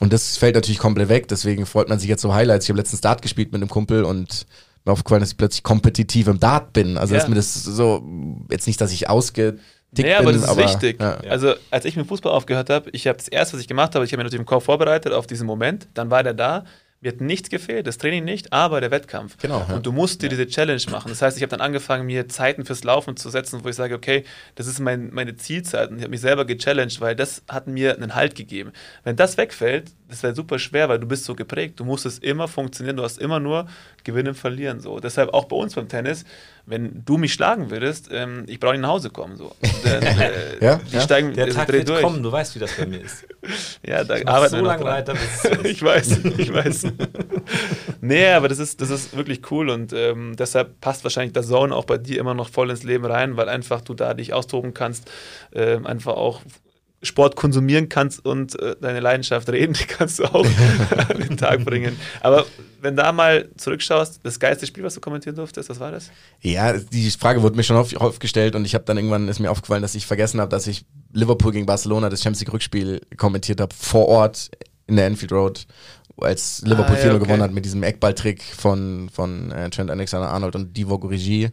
Und das fällt natürlich komplett weg, deswegen freut man sich jetzt so Highlights. Ich habe letztens Dart gespielt mit einem Kumpel und mir aufgefallen, dass ich plötzlich kompetitiv im Dart bin. Also Ja. dass mir das so, jetzt nicht, dass ich ausgedickt Nee, aber bin, das ist aber wichtig. Ja. Also, als ich mit Fußball aufgehört habe, ich habe das erste, was ich gemacht habe, ich habe mir natürlich im Kopf vorbereitet auf diesen Moment. Dann war der da. Mir hat nichts gefehlt, das Training nicht, aber der Wettkampf. Genau, ja. Und du musst dir diese Challenge machen. Das heißt, ich habe dann angefangen, mir Zeiten fürs Laufen zu setzen, wo ich sage, okay, das ist mein, meine Zielzeit. Und ich habe mich selber gechallenged, weil das hat mir einen Halt gegeben. Wenn das wegfällt, das wäre super schwer, weil du bist so geprägt. Du musst es immer funktionieren, du hast immer nur Gewinnen, Verlieren. So. Deshalb auch bei uns beim Tennis, wenn du mich schlagen würdest, ähm, ich brauche nicht nach Hause kommen. So. Dann, äh, Ja, die ja. steigen Der äh, Tag wird durch. kommen, du weißt, wie das bei mir ist. Ja, da Ich arbeiten so lange weiter, bis es ich weiß, ich weiß. nee, aber das ist, das ist wirklich cool und ähm, deshalb passt wahrscheinlich der Zone auch bei dir immer noch voll ins Leben rein, weil einfach du da dich austoben kannst, ähm, einfach auch Sport konsumieren kannst und äh, deine Leidenschaft reden, die kannst du auch an den Tag bringen. Aber wenn da mal zurückschaust, das geilste Spiel, was du kommentieren durftest, was war das? Ja, die Frage wurde mir schon oft, oft gestellt und ich habe dann irgendwann ist mir aufgefallen, dass ich vergessen habe, dass ich Liverpool gegen Barcelona das Champions League Rückspiel kommentiert habe vor Ort in der Enfield Road, als Liverpool Ah, 4-0 ja, okay. gewonnen hat mit diesem Eckballtrick von von äh, Trent Alexander-Arnold und Divock Origi.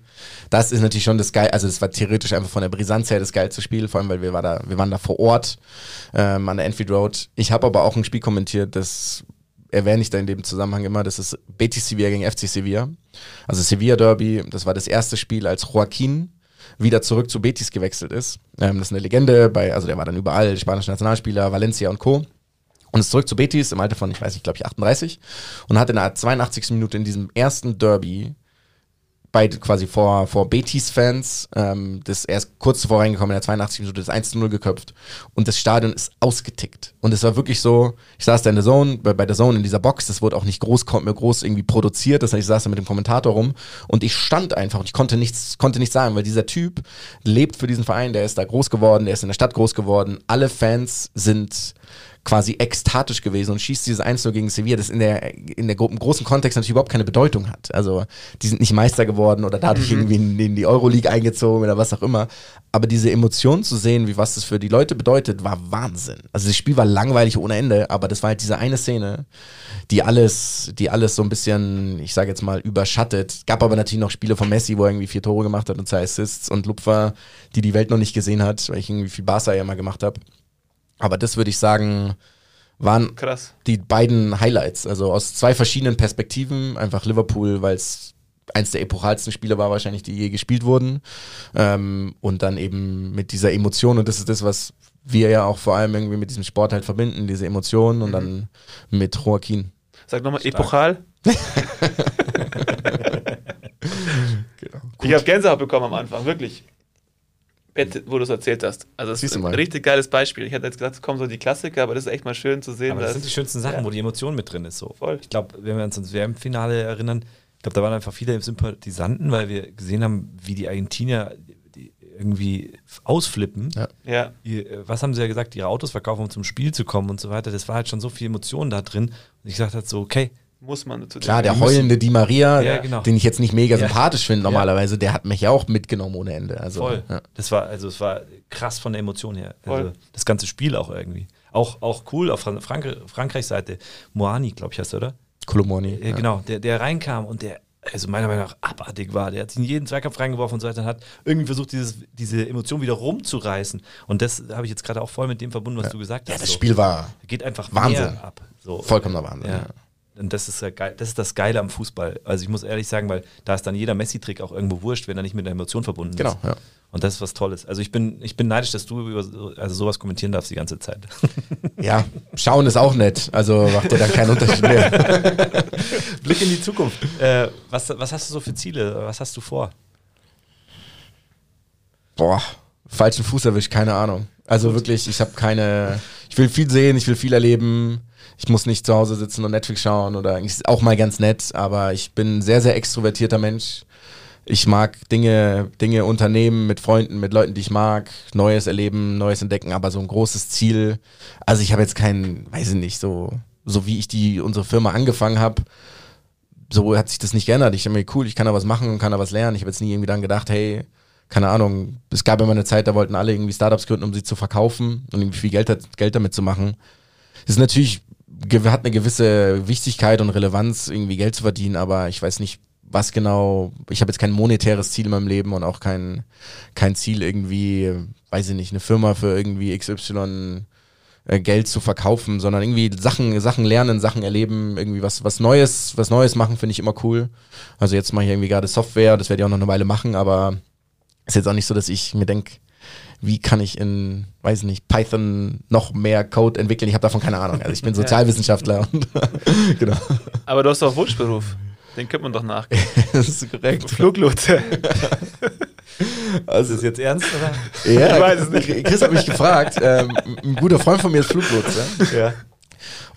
Das ist natürlich schon das geil, also es war theoretisch einfach von der Brisanz her das geilste Spiel, vor allem weil wir war da wir waren da vor Ort ähm, an der Enfield Road. Ich habe aber auch ein Spiel kommentiert, das erwähne ich da in dem Zusammenhang immer, das ist Betis Sevilla gegen FC Sevilla. Also Sevilla Derby, das war das erste Spiel, als Joaquin wieder zurück zu Betis gewechselt ist. Ähm, das ist eine Legende, bei, also der war dann überall, spanischer Nationalspieler, Valencia und Co. Und ist zurück zu Betis im Alter von, ich weiß nicht, glaube ich, 38 und hat in der 82. Minute in diesem ersten Derby bei quasi vor, vor Betis-Fans, ähm, das er ist kurz zuvor reingekommen, in der 82. Minute das 1 zu 0 geköpft und das Stadion ist ausgetickt. Und es war wirklich so, ich saß da in der Zone, bei, bei der Zone in dieser Box, das wurde auch nicht groß, kom- groß irgendwie produziert, das heißt, ich saß da mit dem Kommentator rum und ich stand einfach und ich konnte nichts, konnte nichts sagen, weil dieser Typ lebt für diesen Verein, der ist da groß geworden, der ist in der Stadt groß geworden, alle Fans sind quasi ekstatisch gewesen und schießt dieses 1 gegen Sevilla, das in der, in der im großen Kontext natürlich überhaupt keine Bedeutung hat. Also die sind nicht Meister geworden oder dadurch irgendwie in, in die Euroleague eingezogen oder was auch immer. Aber diese Emotion zu sehen, wie was das für die Leute bedeutet, war Wahnsinn. Also das Spiel war langweilig ohne Ende, aber das war halt diese eine Szene, die alles, die alles so ein bisschen, ich sage jetzt mal, überschattet. Gab aber natürlich noch Spiele von Messi, wo er irgendwie vier Tore gemacht hat und zwei Assists und Lupfer, die die Welt noch nicht gesehen hat, weil ich irgendwie viel Barca ja mal gemacht habe. Aber das würde ich sagen, waren Krass. die beiden Highlights. Also aus zwei verschiedenen Perspektiven. Einfach Liverpool, weil es eins der epochalsten Spiele war wahrscheinlich, die je gespielt wurden. Ähm, und dann eben mit dieser Emotion. Und das ist das, was wir ja auch vor allem irgendwie mit diesem Sport halt verbinden, diese Emotionen. Und dann mit Joaquin. Sag nochmal, epochal. Genau. Ich habe Gänsehaut bekommen am Anfang, wirklich. Bett, wo du es erzählt hast. Also es Siehst ist ein mal. richtig geiles Beispiel. Ich hätte jetzt gedacht, es kommen so die Klassiker, aber das ist echt mal schön zu sehen. Aber das sind die schönsten Sachen, Ja. wo die Emotion mit drin ist. So. Voll. Ich glaube, wenn wir uns ans WM-Finale erinnern, ich glaube, da waren einfach viele Sympathisanten, weil wir gesehen haben, wie die Argentinier die irgendwie ausflippen. Ja. ja, Ihr, äh, was haben sie ja gesagt, ihre Autos verkaufen, um zum Spiel zu kommen und so weiter. Das war halt schon so viel Emotion da drin. Und ich dachte halt so, okay, muss man dazu Klar, der heulende Di Maria, Ja, genau. den ich jetzt nicht mega Ja. sympathisch finde Ja. normalerweise, der hat mich ja auch mitgenommen ohne Ende. Also, voll. Ja. Das war, also es war krass von der Emotion her. Voll. Also das ganze Spiel auch irgendwie. Auch, auch cool auf Fran Frank Frankreichs Seite. Moani, glaube ich, heißt er, oder? Kolomoni. Äh, ja. Genau, der, der reinkam und der, also meiner Meinung nach abartig war. Der hat sich in jeden Zweikampf reingeworfen und so weiter und hat irgendwie versucht, dieses, diese Emotion wieder rumzureißen. Und das habe ich jetzt gerade auch voll mit dem verbunden, was du gesagt Ja, hast. das so. Spiel war geht einfach Wahnsinn. mehr ab. So. vollkommener Wahnsinn. Ja. Ja. Und das ist, ja geil, das ist das Geile am Fußball. Also ich muss ehrlich sagen, weil da ist dann jeder Messi-Trick auch irgendwo wurscht, wenn er nicht mit der Emotion verbunden Genau, ist. ja. Und das ist was Tolles. Also ich bin, ich bin neidisch, dass du über so- also sowas kommentieren darfst die ganze Zeit. Ja, schauen ist auch nett. Also macht ja dann keinen Unterschied mehr. Blick in die Zukunft. Äh, was, was hast du so für Ziele? Was hast du vor? Boah, falschen Fuß erwischt, keine Ahnung. Also wirklich, ich habe keine. Ich will viel sehen, ich will viel erleben. Ich muss nicht zu Hause sitzen und Netflix schauen oder eigentlich auch mal ganz nett, aber ich bin ein sehr, sehr extrovertierter Mensch. Ich mag Dinge, Dinge unternehmen mit Freunden, mit Leuten, die ich mag, Neues erleben, Neues entdecken, aber so ein großes Ziel. Also ich habe jetzt kein, weiß ich nicht, so, so wie ich die unsere Firma angefangen habe, so hat sich das nicht geändert. Ich habe mir cool, ich kann da was machen und kann da was lernen. Ich habe jetzt nie irgendwie dann gedacht, hey, keine Ahnung, es gab immer eine Zeit, da wollten alle irgendwie Startups gründen, um sie zu verkaufen und irgendwie viel Geld, Geld damit zu machen. Das ist natürlich, hat eine gewisse Wichtigkeit und Relevanz, irgendwie Geld zu verdienen, aber ich weiß nicht, was genau, ich habe jetzt kein monetäres Ziel in meinem Leben und auch kein, kein Ziel irgendwie, weiß ich nicht, eine Firma für irgendwie XY äh, Geld zu verkaufen, sondern irgendwie Sachen, Sachen lernen, Sachen erleben, irgendwie was, was Neues, was Neues machen, finde ich immer cool. Also jetzt mache ich irgendwie gerade Software, das werde ich auch noch eine Weile machen, aber ist jetzt auch nicht so, dass ich mir denke, wie kann ich in, weiß nicht, Python noch mehr Code entwickeln? Ich habe davon keine Ahnung. Also ich bin Sozialwissenschaftler und genau. Aber du hast doch einen Wunschberuf. Den könnte man doch nachgehen. Das ist korrekt. Fluglotse. Also Ist das jetzt ernst, oder? ja, Ich weiß es nicht. Chris hat mich gefragt. Ähm, ein guter Freund von mir ist Fluglotse. Ja.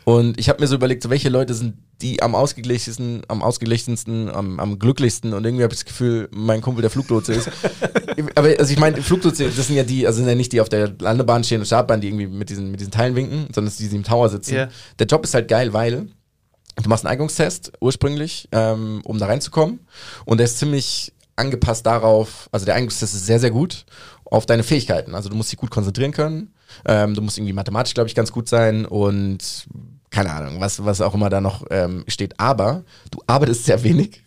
Und ich habe mir so überlegt, so welche Leute sind die am ausgeglichensten, am ausgeglichensten, am, am glücklichsten und irgendwie habe ich das Gefühl, mein Kumpel der Fluglotse ist. Aber also ich meine, Fluglotse, das sind ja die, also sind ja nicht die auf der Landebahn stehen und Startbahn, die irgendwie mit diesen, mit diesen Teilen winken, sondern es sind die, die im Tower sitzen. Ja. Der Job ist halt geil, weil du machst einen Eignungstest ursprünglich, ähm, um da reinzukommen und der ist ziemlich angepasst darauf, also der Eignungstest ist sehr, sehr gut auf deine Fähigkeiten. Also du musst dich gut konzentrieren können, ähm, du musst irgendwie mathematisch, glaube ich, ganz gut sein und keine Ahnung, was, was auch immer da noch ähm, steht. Aber du arbeitest sehr wenig.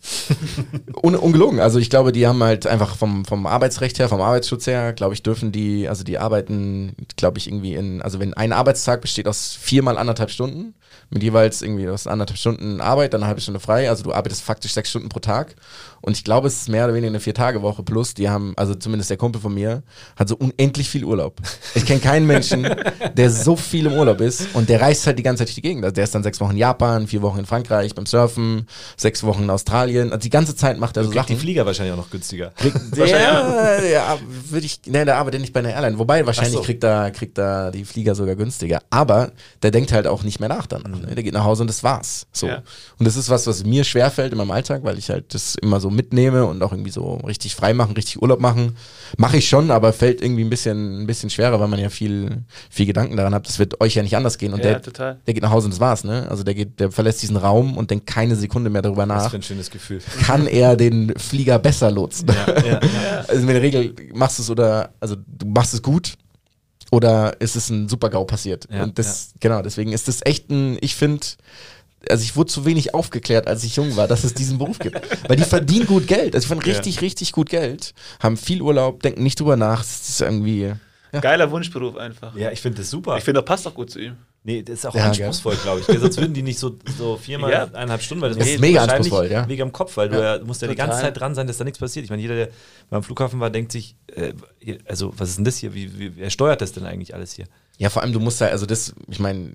Un ungelogen. Also ich glaube, die haben halt einfach vom, vom Arbeitsrecht her, vom Arbeitsschutz her, glaube ich, dürfen die, also die arbeiten, glaube ich, irgendwie in, also wenn ein Arbeitstag besteht aus viermal anderthalb Stunden, mit jeweils irgendwie aus anderthalb Stunden Arbeit, dann eine halbe Stunde frei, also du arbeitest faktisch sechs Stunden pro Tag. Und ich glaube, es ist mehr oder weniger eine Vier-Tage-Woche plus. Die haben, also zumindest der Kumpel von mir, hat so unendlich viel Urlaub. Ich kenne keinen Menschen, der so viel im Urlaub ist und der reist halt die ganze Zeit durch die Gegend. Ding. Der ist dann sechs Wochen in Japan, vier Wochen in Frankreich beim Surfen, sechs Wochen in Australien. Also die ganze Zeit macht er so Kriegt die Sachen. Flieger wahrscheinlich auch noch günstiger. Der, ja, würde ich, ne, der arbeitet nicht bei einer Airline. Wobei, wahrscheinlich so. kriegt er, kriegt er die Flieger sogar günstiger. Aber der denkt halt auch nicht mehr nach dann. Ne? Der geht nach Hause und das war's. So. Ja. Und das ist was, was mir schwerfällt in meinem Alltag, weil ich halt das immer so mitnehme und auch irgendwie so richtig frei machen, richtig Urlaub machen. Mache ich schon, aber fällt irgendwie ein bisschen, ein bisschen schwerer, weil man ja viel, viel Gedanken daran hat. Das wird euch ja nicht anders gehen. Und Ja, der, total. der geht nach Hause und das war's, ne? Also der geht, der verlässt diesen Raum und denkt keine Sekunde mehr darüber Was nach für ein schönes Gefühl. kann er den Flieger besser lotsen. ja. Also in der Regel machst du es oder, also du machst es gut oder ist es ein Super-GAU passiert. Ja, und das, genau, deswegen ist das echt ein, ich finde, also ich wurde zu wenig aufgeklärt, als ich jung war, dass es diesen Beruf gibt. Weil die verdienen gut Geld. Also die verdienen Ja. richtig, richtig gut Geld, haben viel Urlaub, denken nicht drüber nach. Das ist irgendwie. Ja. Geiler Wunschberuf einfach. Ja, ich finde das super. Ich finde, das passt auch gut zu ihm. Nee, das ist auch Ja, anspruchsvoll, glaube ich. Sonst würden die nicht so, so viermal Ja. eineinhalb Stunden, weil das Das ist mega wahrscheinlich anspruchsvoll, ja. Mega im Kopf, weil du ja, musst ja die ganze Zeit dran sein, dass da nichts passiert. Ich meine, jeder, der beim Flughafen war, denkt sich, äh, also was ist denn das hier? Wie, wie, wer steuert das denn eigentlich alles hier? Ja, vor allem, du musst halt, also das, ich meine,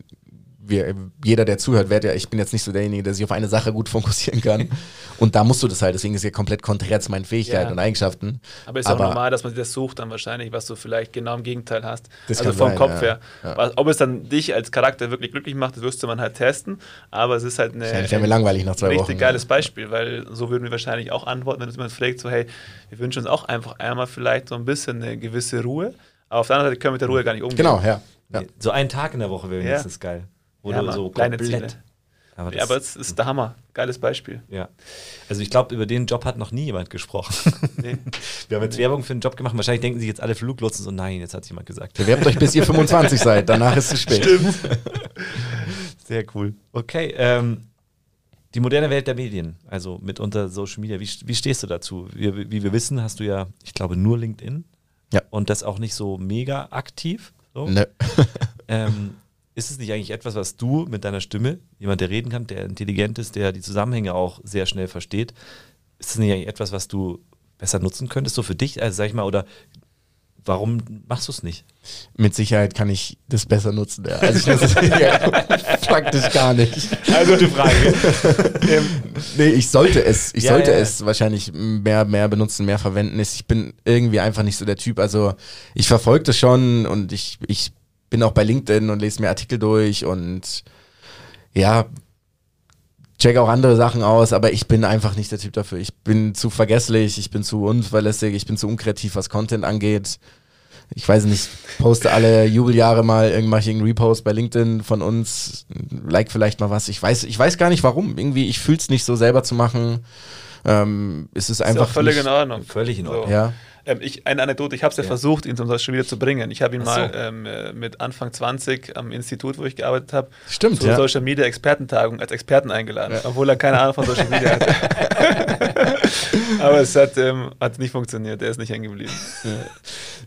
wir, jeder, der zuhört, wird ja, ich bin jetzt nicht so derjenige, der sich auf eine Sache gut fokussieren kann. Und da musst du das halt, deswegen ist es ja komplett konträr zu meinen Fähigkeiten Ja. und Eigenschaften. Aber ist ja auch normal, dass man sich das sucht dann wahrscheinlich, was du vielleicht genau im Gegenteil hast. Das also kann vom sein, Kopf ja. her. Ja. Ob es dann dich als Charakter wirklich glücklich macht, das wirst du man halt testen. Aber es ist halt eine, Wahrscheinlich wäre mir langweilig nach zwei ein richtig Wochen. geiles Beispiel, weil so würden wir wahrscheinlich auch antworten, wenn uns jemand fragt, so hey, wir wünschen uns auch einfach einmal vielleicht so ein bisschen eine gewisse Ruhe. Aber auf der anderen Seite können wir mit der Ruhe gar nicht umgehen. Genau, ja. ja. So einen Tag in der Woche wäre Ja. wenigstens geil. Wo Ja, du so kleine komplett. Ziele. Aber, Ja, das, aber es ist der Hammer. Geiles Beispiel. ja. Also ich glaube, über den Job hat noch nie jemand gesprochen. Nee. Wir haben jetzt Werbung für einen Job gemacht. Wahrscheinlich denken sich jetzt alle Fluglotsen so, nein, jetzt hat jemand gesagt. Bewerbt euch, bis ihr 25 seid, danach ist es spät. Sehr cool. Okay, ähm, die moderne Welt der Medien, also mitunter Social Media, wie, wie stehst du dazu? Wie, wie wir wissen, hast du ja, ich glaube, nur LinkedIn. Ja. Und das auch nicht so mega aktiv. So. Ne. Ähm, ist es nicht eigentlich etwas, was du mit deiner Stimme, jemand, der reden kann, der intelligent ist, der die Zusammenhänge auch sehr schnell versteht, ist es nicht eigentlich etwas, was du besser nutzen könntest, so für dich, also sag ich mal, oder warum machst du es nicht? Mit Sicherheit kann ich das besser nutzen. Ja. Also ich nutze es ja, faktisch gar nicht. Also gute Frage. Ähm, nee, ich sollte es, ich Ja, sollte ja. es wahrscheinlich mehr, mehr benutzen, mehr verwenden. Ich bin irgendwie einfach nicht so der Typ. Also ich verfolge das schon und ich, ich bin auch bei LinkedIn und lese mir Artikel durch und ja, check auch andere Sachen aus, aber ich bin einfach nicht der Typ dafür. Ich bin zu vergesslich, ich bin zu unverlässig, ich bin zu unkreativ, was Content angeht. Ich weiß nicht, poste alle Jubeljahre mal irgendwelchen Repost bei LinkedIn von uns, like vielleicht mal was. Ich weiß, ich weiß gar nicht warum. Irgendwie, ich fühle es nicht so selber zu machen. Ähm, es ist Ist einfach völlig nicht, in Ordnung. Völlig in Ordnung. Ja. Ähm, ich, eine Anekdote, ich habe es ja, Ja. versucht, ihn zum Beispiel wieder zu bringen. Ich habe ihn so. mal ähm, äh, mit Anfang 20 am Institut, wo ich gearbeitet habe, zur ja. Social Media Expertentagung als Experten eingeladen, obwohl er keine Ahnung von Social Media hatte. Aber es hat, ähm, hat nicht funktioniert, er ist nicht hängen geblieben.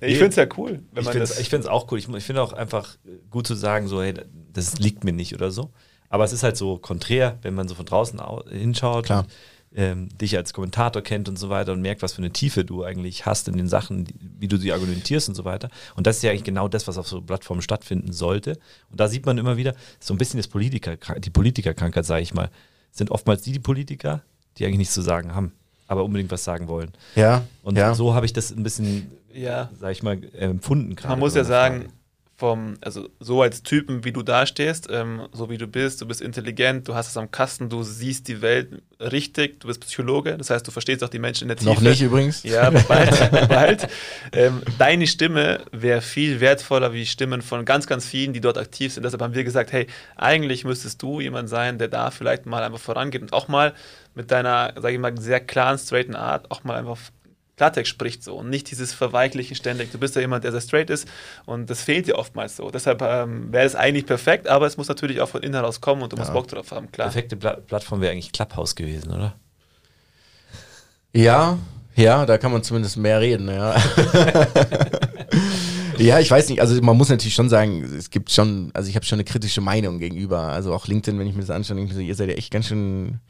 Ich finde es ja cool, wenn ich finde es auch cool. Ich, ich finde auch einfach gut zu sagen, so, hey, das liegt mir nicht oder so. Aber es ist halt so konträr, wenn man so von draußen au- hinschaut, Klar. Und, ähm, dich als Kommentator kennt und so weiter und merkt, was für eine Tiefe du eigentlich hast in den Sachen, wie du sie argumentierst und so weiter. Und das ist ja eigentlich genau das, was auf so Plattformen stattfinden sollte. Und da sieht man immer wieder so ein bisschen das Politiker, die Politikerkrankheit, sage ich mal, sind oftmals die, die Politiker, die eigentlich nichts zu sagen haben, aber unbedingt was sagen wollen. Ja, Und ja. so habe ich das ein bisschen ja, sag ich mal, empfunden gerade. man muss ja sagen, Frage. Vom, also so als Typen, wie du dastehst, ähm, so wie du bist, du bist intelligent, du hast es am Kasten, du siehst die Welt richtig, du bist Psychologe, das heißt, du verstehst auch die Menschen in der Tiefe. Noch nicht übrigens. Ja, bald, bald. Ähm, deine Stimme wäre viel wertvoller wie Stimmen von ganz, ganz vielen, die dort aktiv sind. Deshalb haben wir gesagt, hey, eigentlich müsstest du jemand sein, der da vielleicht mal einfach vorangeht und auch mal mit deiner, sage ich mal, sehr klaren, straighten Art auch mal einfach Klartext spricht so und nicht dieses Verweichlichen ständig. Du bist ja jemand, der sehr straight ist und das fehlt dir oftmals so. Deshalb ähm, wäre es eigentlich perfekt, aber es muss natürlich auch von innen heraus kommen und du musst Bock drauf haben, klar. Perfekte Pla Plattform wäre eigentlich Clubhouse gewesen, oder? Ja, ja, da kann man zumindest mehr reden, ja. ja, ich weiß nicht, also man muss natürlich schon sagen, es gibt schon, also ich habe schon eine kritische Meinung gegenüber. Also auch LinkedIn, wenn ich mir das anschaue, denke ich mir so, ihr seid ja echt ganz schön,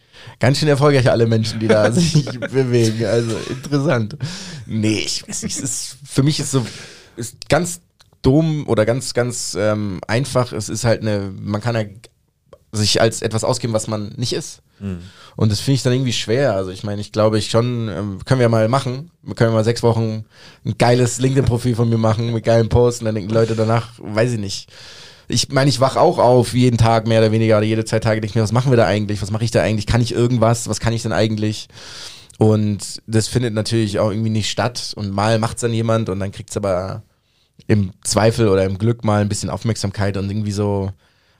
ganz schön erfolgreich, alle Menschen, die da sich bewegen. Also interessant. Nee, ich weiß nicht, es ist, für mich ist so, ist ganz dumm oder ganz, ganz ähm, einfach. Es ist halt eine, man kann ja sich als etwas ausgeben, was man nicht ist. Und das finde ich dann irgendwie schwer. Also ich meine, ich glaube, ich schon, ähm, können wir mal machen. Wir können mal sechs Wochen ein geiles LinkedIn-Profil von mir machen mit geilen Posts und dann denken Leute danach, weiß ich nicht. Ich meine, ich wach auch auf jeden Tag mehr oder weniger oder jede zwei Tage denke ich mir, was machen wir da eigentlich? Was mache ich da eigentlich? Kann ich irgendwas? Was kann ich denn eigentlich? Und das findet natürlich auch irgendwie nicht statt. Und mal macht's dann jemand und dann kriegt's aber im Zweifel oder im Glück mal ein bisschen Aufmerksamkeit und irgendwie so,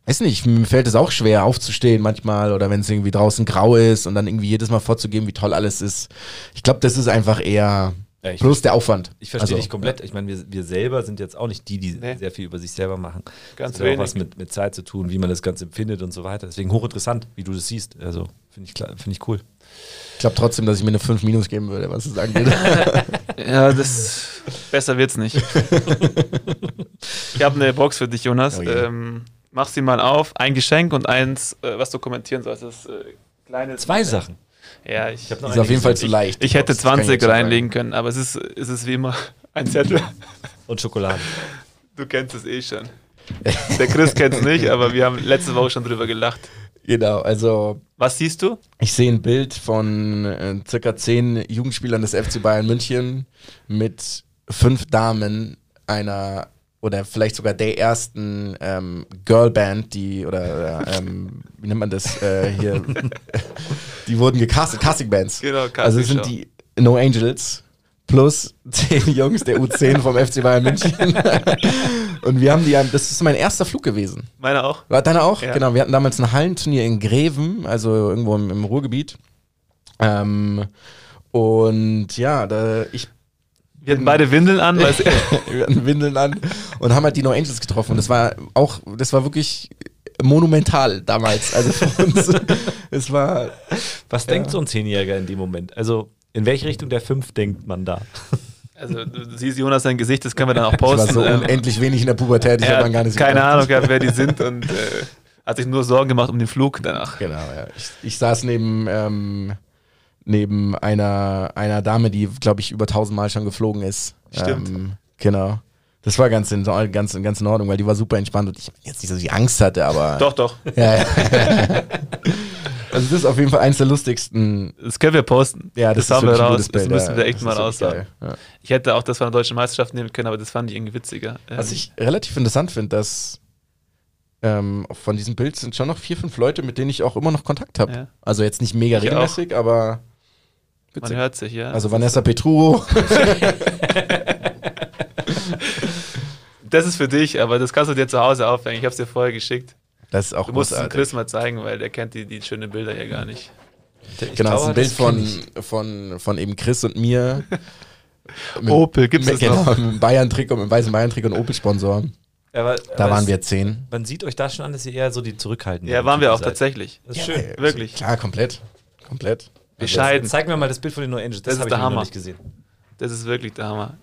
weiß nicht, mir fällt es auch schwer aufzustehen manchmal oder wenn es irgendwie draußen grau ist und dann irgendwie jedes Mal vorzugeben, wie toll alles ist. Ich glaube, das ist einfach eher Ja, ich bloß der Aufwand. Ich verstehe Also, dich komplett. Ich meine, wir, wir selber sind jetzt auch nicht die, die Nee. sehr viel über sich selber machen. Ganz das hat auch wenig. was mit, mit Zeit zu tun, wie man das Ganze empfindet und so weiter. Deswegen hochinteressant, wie du das siehst. Also finde ich, finde ich cool. Ich glaube trotzdem, dass ich mir eine 5 Minus geben würde, was es angeht. Ja, das besser wird's nicht. ich habe eine Box für dich, Jonas. Oh je. ähm, mach sie mal auf. Ein Geschenk und eins, äh, was du kommentieren sollst. Das äh, kleine. Zwei Sachen. Ja, ich, hab noch ist auf jeden Fall zu leicht. ich hätte ich 20 schon sagen. reinlegen können, aber es ist, es ist wie immer ein Zettel. Und Schokolade. Du kennst es eh schon. Der Chris kennt es nicht, aber wir haben letzte Woche schon drüber gelacht. Genau, also Was siehst du? ich sehe ein Bild von äh, circa zehn Jugendspielern des FC Bayern München mit fünf Damen einer oder vielleicht sogar der ersten ähm, Girlband, die oder äh, ähm, wie nennt man das äh, hier? die wurden gecastet, Castingbands. Genau, Also es sind Castingshow. die No Angels plus zehn Jungs der U10 vom FC Bayern München. Und wir haben die, das ist mein erster Flug gewesen. Meiner auch. War deiner auch? Ja. Genau, wir hatten damals ein Hallenturnier in Greven, also irgendwo im, im Ruhrgebiet. Ähm, und ja, da, ich Wir hatten beide Windeln an, weil es wir hatten Windeln an und haben halt die No Angels getroffen. Und das war auch, das war wirklich monumental damals. Also für uns, es war, Was denkt so ein Zehnjähriger in dem Moment? Also in welche Richtung der fünf denkt man da? Also du, du siehst Jonas sein Gesicht, das können wir dann auch ich war posten. so Ähm, unendlich wenig in der Pubertät, ich er habe gar nicht keine gedacht. Ahnung gehabt, wer die sind und äh, hat sich nur Sorgen gemacht um den Flug danach. Genau, ja. Ich, ich saß neben, ähm, neben einer, einer Dame, die, glaube ich, über tausendmal schon geflogen ist. Stimmt. Ähm, genau. Das war ganz in, ganz, ganz in Ordnung, weil die war super entspannt und ich jetzt nicht, dass ich Angst hatte, aber. Doch, doch. Ja, ja. also, das ist auf jeden Fall eins der lustigsten. Das können wir posten. Ja, das, das haben wir raus. Das müssen wir echt Das mal aussagen. Ja. Ich hätte auch das von der deutschen Meisterschaft nehmen können, aber das fand ich irgendwie witziger. Ähm, Was ich relativ interessant finde, dass ähm, von diesem Bild sind schon noch vier, fünf Leute, mit denen ich auch immer noch Kontakt habe. Ja. Also jetzt nicht mega Ich regelmäßig, aber man witzig. hört sich, ja. Also Vanessa Petruo. das ist für dich, aber das kannst du dir zu Hause aufhängen. Ich habe es dir vorher geschickt. Das ist auch Du musst es großartig. Chris mal zeigen, weil der kennt die, die schönen Bilder hier gar nicht. Ich Genau, das ist glaube, ein Bild von, von, von eben Chris und mir. Mit- Opel, gibt's mit, das genau, noch? mit dem Bayern-Trikot, mit dem weißen Bayern-Trikot und Opel-Sponsor. Aber, Da aber waren es- wir zehn. Man sieht euch da schon an, dass ihr eher so die zurückhaltenden Ja, waren wir auch seid. tatsächlich. Das ist schön. Ja, wirklich. Klar, komplett. Komplett. Bescheiden. Zeig mir mal das Bild von den No Angels. Das ist hab der ich noch Hammer. nicht gesehen. Das ist wirklich der Hammer.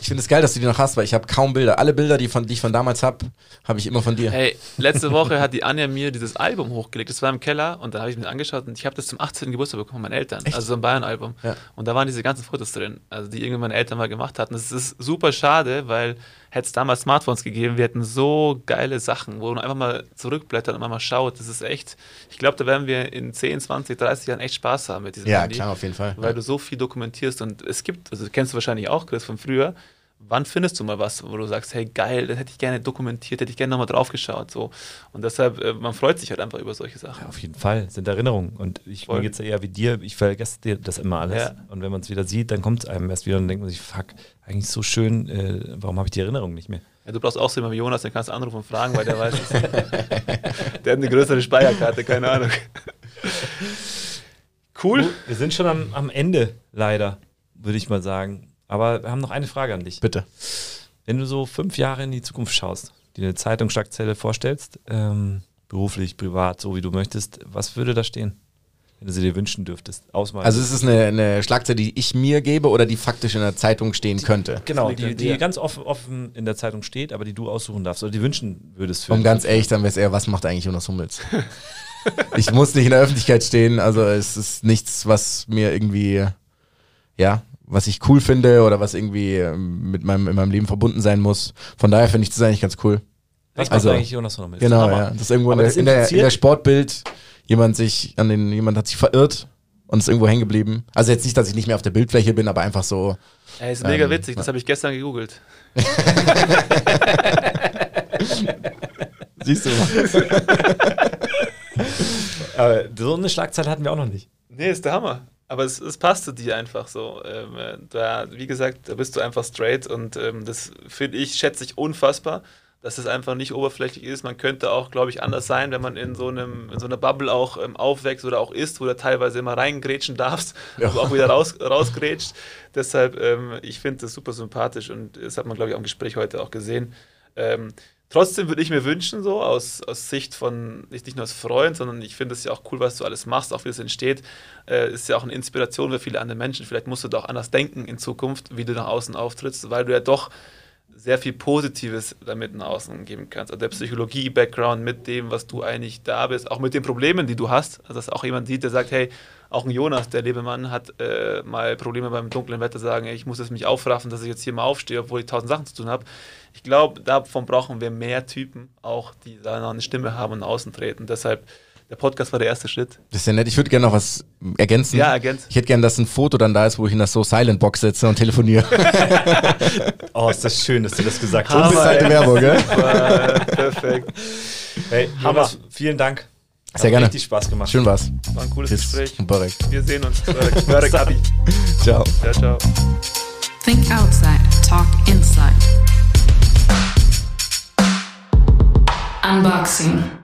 Ich finde es geil, dass du die noch hast, weil ich habe kaum Bilder. Alle Bilder, die, von, die ich von damals habe, habe ich immer von dir. Hey, letzte Woche hat die Anja mir dieses Album hochgelegt. Das war im Keller und da habe ich mir angeschaut und ich habe das zum 18. Geburtstag bekommen von meinen Eltern. Echt? Also so ein Bayern-Album. Ja. Und da waren diese ganzen Fotos drin, also die irgendwann meine Eltern mal gemacht hatten. Das ist super schade, weil hätte es damals Smartphones gegeben, wir hätten so geile Sachen, wo man einfach mal zurückblättert und mal schaut. Das ist echt, ich glaube, da werden wir in 10, 20, 30 Jahren echt Spaß haben mit diesem Ja, Handy. klar, auf jeden Fall. Weil du so viel dokumentierst und es gibt, also kennst du wahrscheinlich auch, Chris, von früher. Wann findest du mal was, wo du sagst, hey geil, das hätte ich gerne dokumentiert, hätte ich gerne nochmal drauf geschaut. So. Und deshalb, äh, man freut sich halt einfach über solche Sachen. Ja, auf jeden Fall, sind Erinnerungen. Und ich, Voll. mir geht es ja eher wie dir, ich vergesse dir das immer alles. Ja. Und wenn man es wieder sieht, dann kommt es einem erst wieder und dann denkt man sich, fuck, eigentlich so schön, äh, warum habe ich die Erinnerung nicht mehr? Ja, du brauchst auch so jemanden wie Jonas, den kannst du anrufen und fragen, weil der weiß es. der hat eine größere Speicherkarte, keine Ahnung. Cool. Wir sind schon am, am Ende, leider, würde ich mal sagen. Aber wir haben noch eine Frage an dich. Bitte. Wenn du so fünf Jahre in die Zukunft schaust, dir eine Zeitungsschlagzeile vorstellst, ähm, beruflich, privat, so wie du möchtest, was würde da stehen? Wenn du sie dir wünschen dürftest. Ausmalen. Also ist es eine, eine Schlagzeile, die ich mir gebe oder die faktisch in der Zeitung stehen könnte? genau, die, die ganz offen, offen in der Zeitung steht, aber die du aussuchen darfst oder die wünschen würdest für Um ganz ehrlich, dann wäre es eher, was macht eigentlich Jonas Hummels? ich muss nicht in der Öffentlichkeit stehen, also es ist nichts, was mir irgendwie, ja, was ich cool finde oder was irgendwie ähm, mit meinem, in meinem Leben verbunden sein muss. Von daher finde ich das eigentlich ganz cool. Was Also- macht eigentlich Jonas der Milch? Genau, Hammer. ja. Das ist irgendwo in Aber der, das in, der, in der Sportbild jemand sich an den, jemand hat sich verirrt und ist irgendwo hängen geblieben. Also jetzt nicht, dass ich nicht mehr auf der Bildfläche bin, aber einfach so. Ey, ist mega Ähm, witzig, das habe ich gestern gegoogelt. Siehst du? Aber so eine Schlagzeile hatten wir auch noch nicht. Nee, ist der Hammer. Aber es, es zu dir einfach so. Ähm, äh, da, wie gesagt, da bist du einfach straight und ähm, das finde ich, schätze ich unfassbar, dass es einfach nicht oberflächlich ist. Man könnte auch, glaube ich, anders sein, wenn man in so, einem, in so einer Bubble auch ähm, aufwächst oder auch ist, wo du teilweise immer reingrätschen darfst, Ja. aber auch wieder raus, rausgrätscht. Deshalb, ähm, ich finde das super sympathisch und das hat man, glaube ich, im Gespräch heute auch gesehen. Trotzdem würde ich mir wünschen, so aus, aus Sicht von, nicht, nur als Freund, sondern ich finde es ja auch cool, was du alles machst, auch wie es entsteht. Äh, ist ja auch eine Inspiration für viele andere Menschen. Vielleicht musst du da auch anders denken in Zukunft, wie du nach außen auftrittst, weil du ja doch sehr viel Positives damit nach außen geben kannst. Also der Psychologie-Background mit dem, was du eigentlich da bist, auch mit den Problemen, die du hast. Also dass auch jemand sieht, der sagt, hey, auch ein Jonas, der Lebemann, hat äh, mal Probleme beim dunklen Wetter, sagen, ey, ich muss jetzt mich aufraffen, dass ich jetzt hier mal aufstehe, obwohl ich tausend Sachen zu tun habe. Ich glaube, davon brauchen wir mehr Typen, auch die da noch eine Stimme haben und außen treten. Deshalb, der Podcast war der erste Schritt. Das ist ja nett. Ich würde gerne noch was ergänzen. Ja, ergänzt. Ich hätte gerne, dass ein Foto dann da ist, wo ich in der So Silent Box sitze und telefoniere. Oh, ist das schön, dass du das gesagt Hammer, hast. Unbezahlte. Werbung, gell? Perfekt. Hey, Jonas, vielen Dank. Sehr Hat gerne. Richtig Spaß gemacht. Schön war's. War ein cooles Tschüss. Gespräch. Barek. Wir sehen uns. Abi. Ciao. Ciao, ciao. Think outside, talk inside. Unboxing.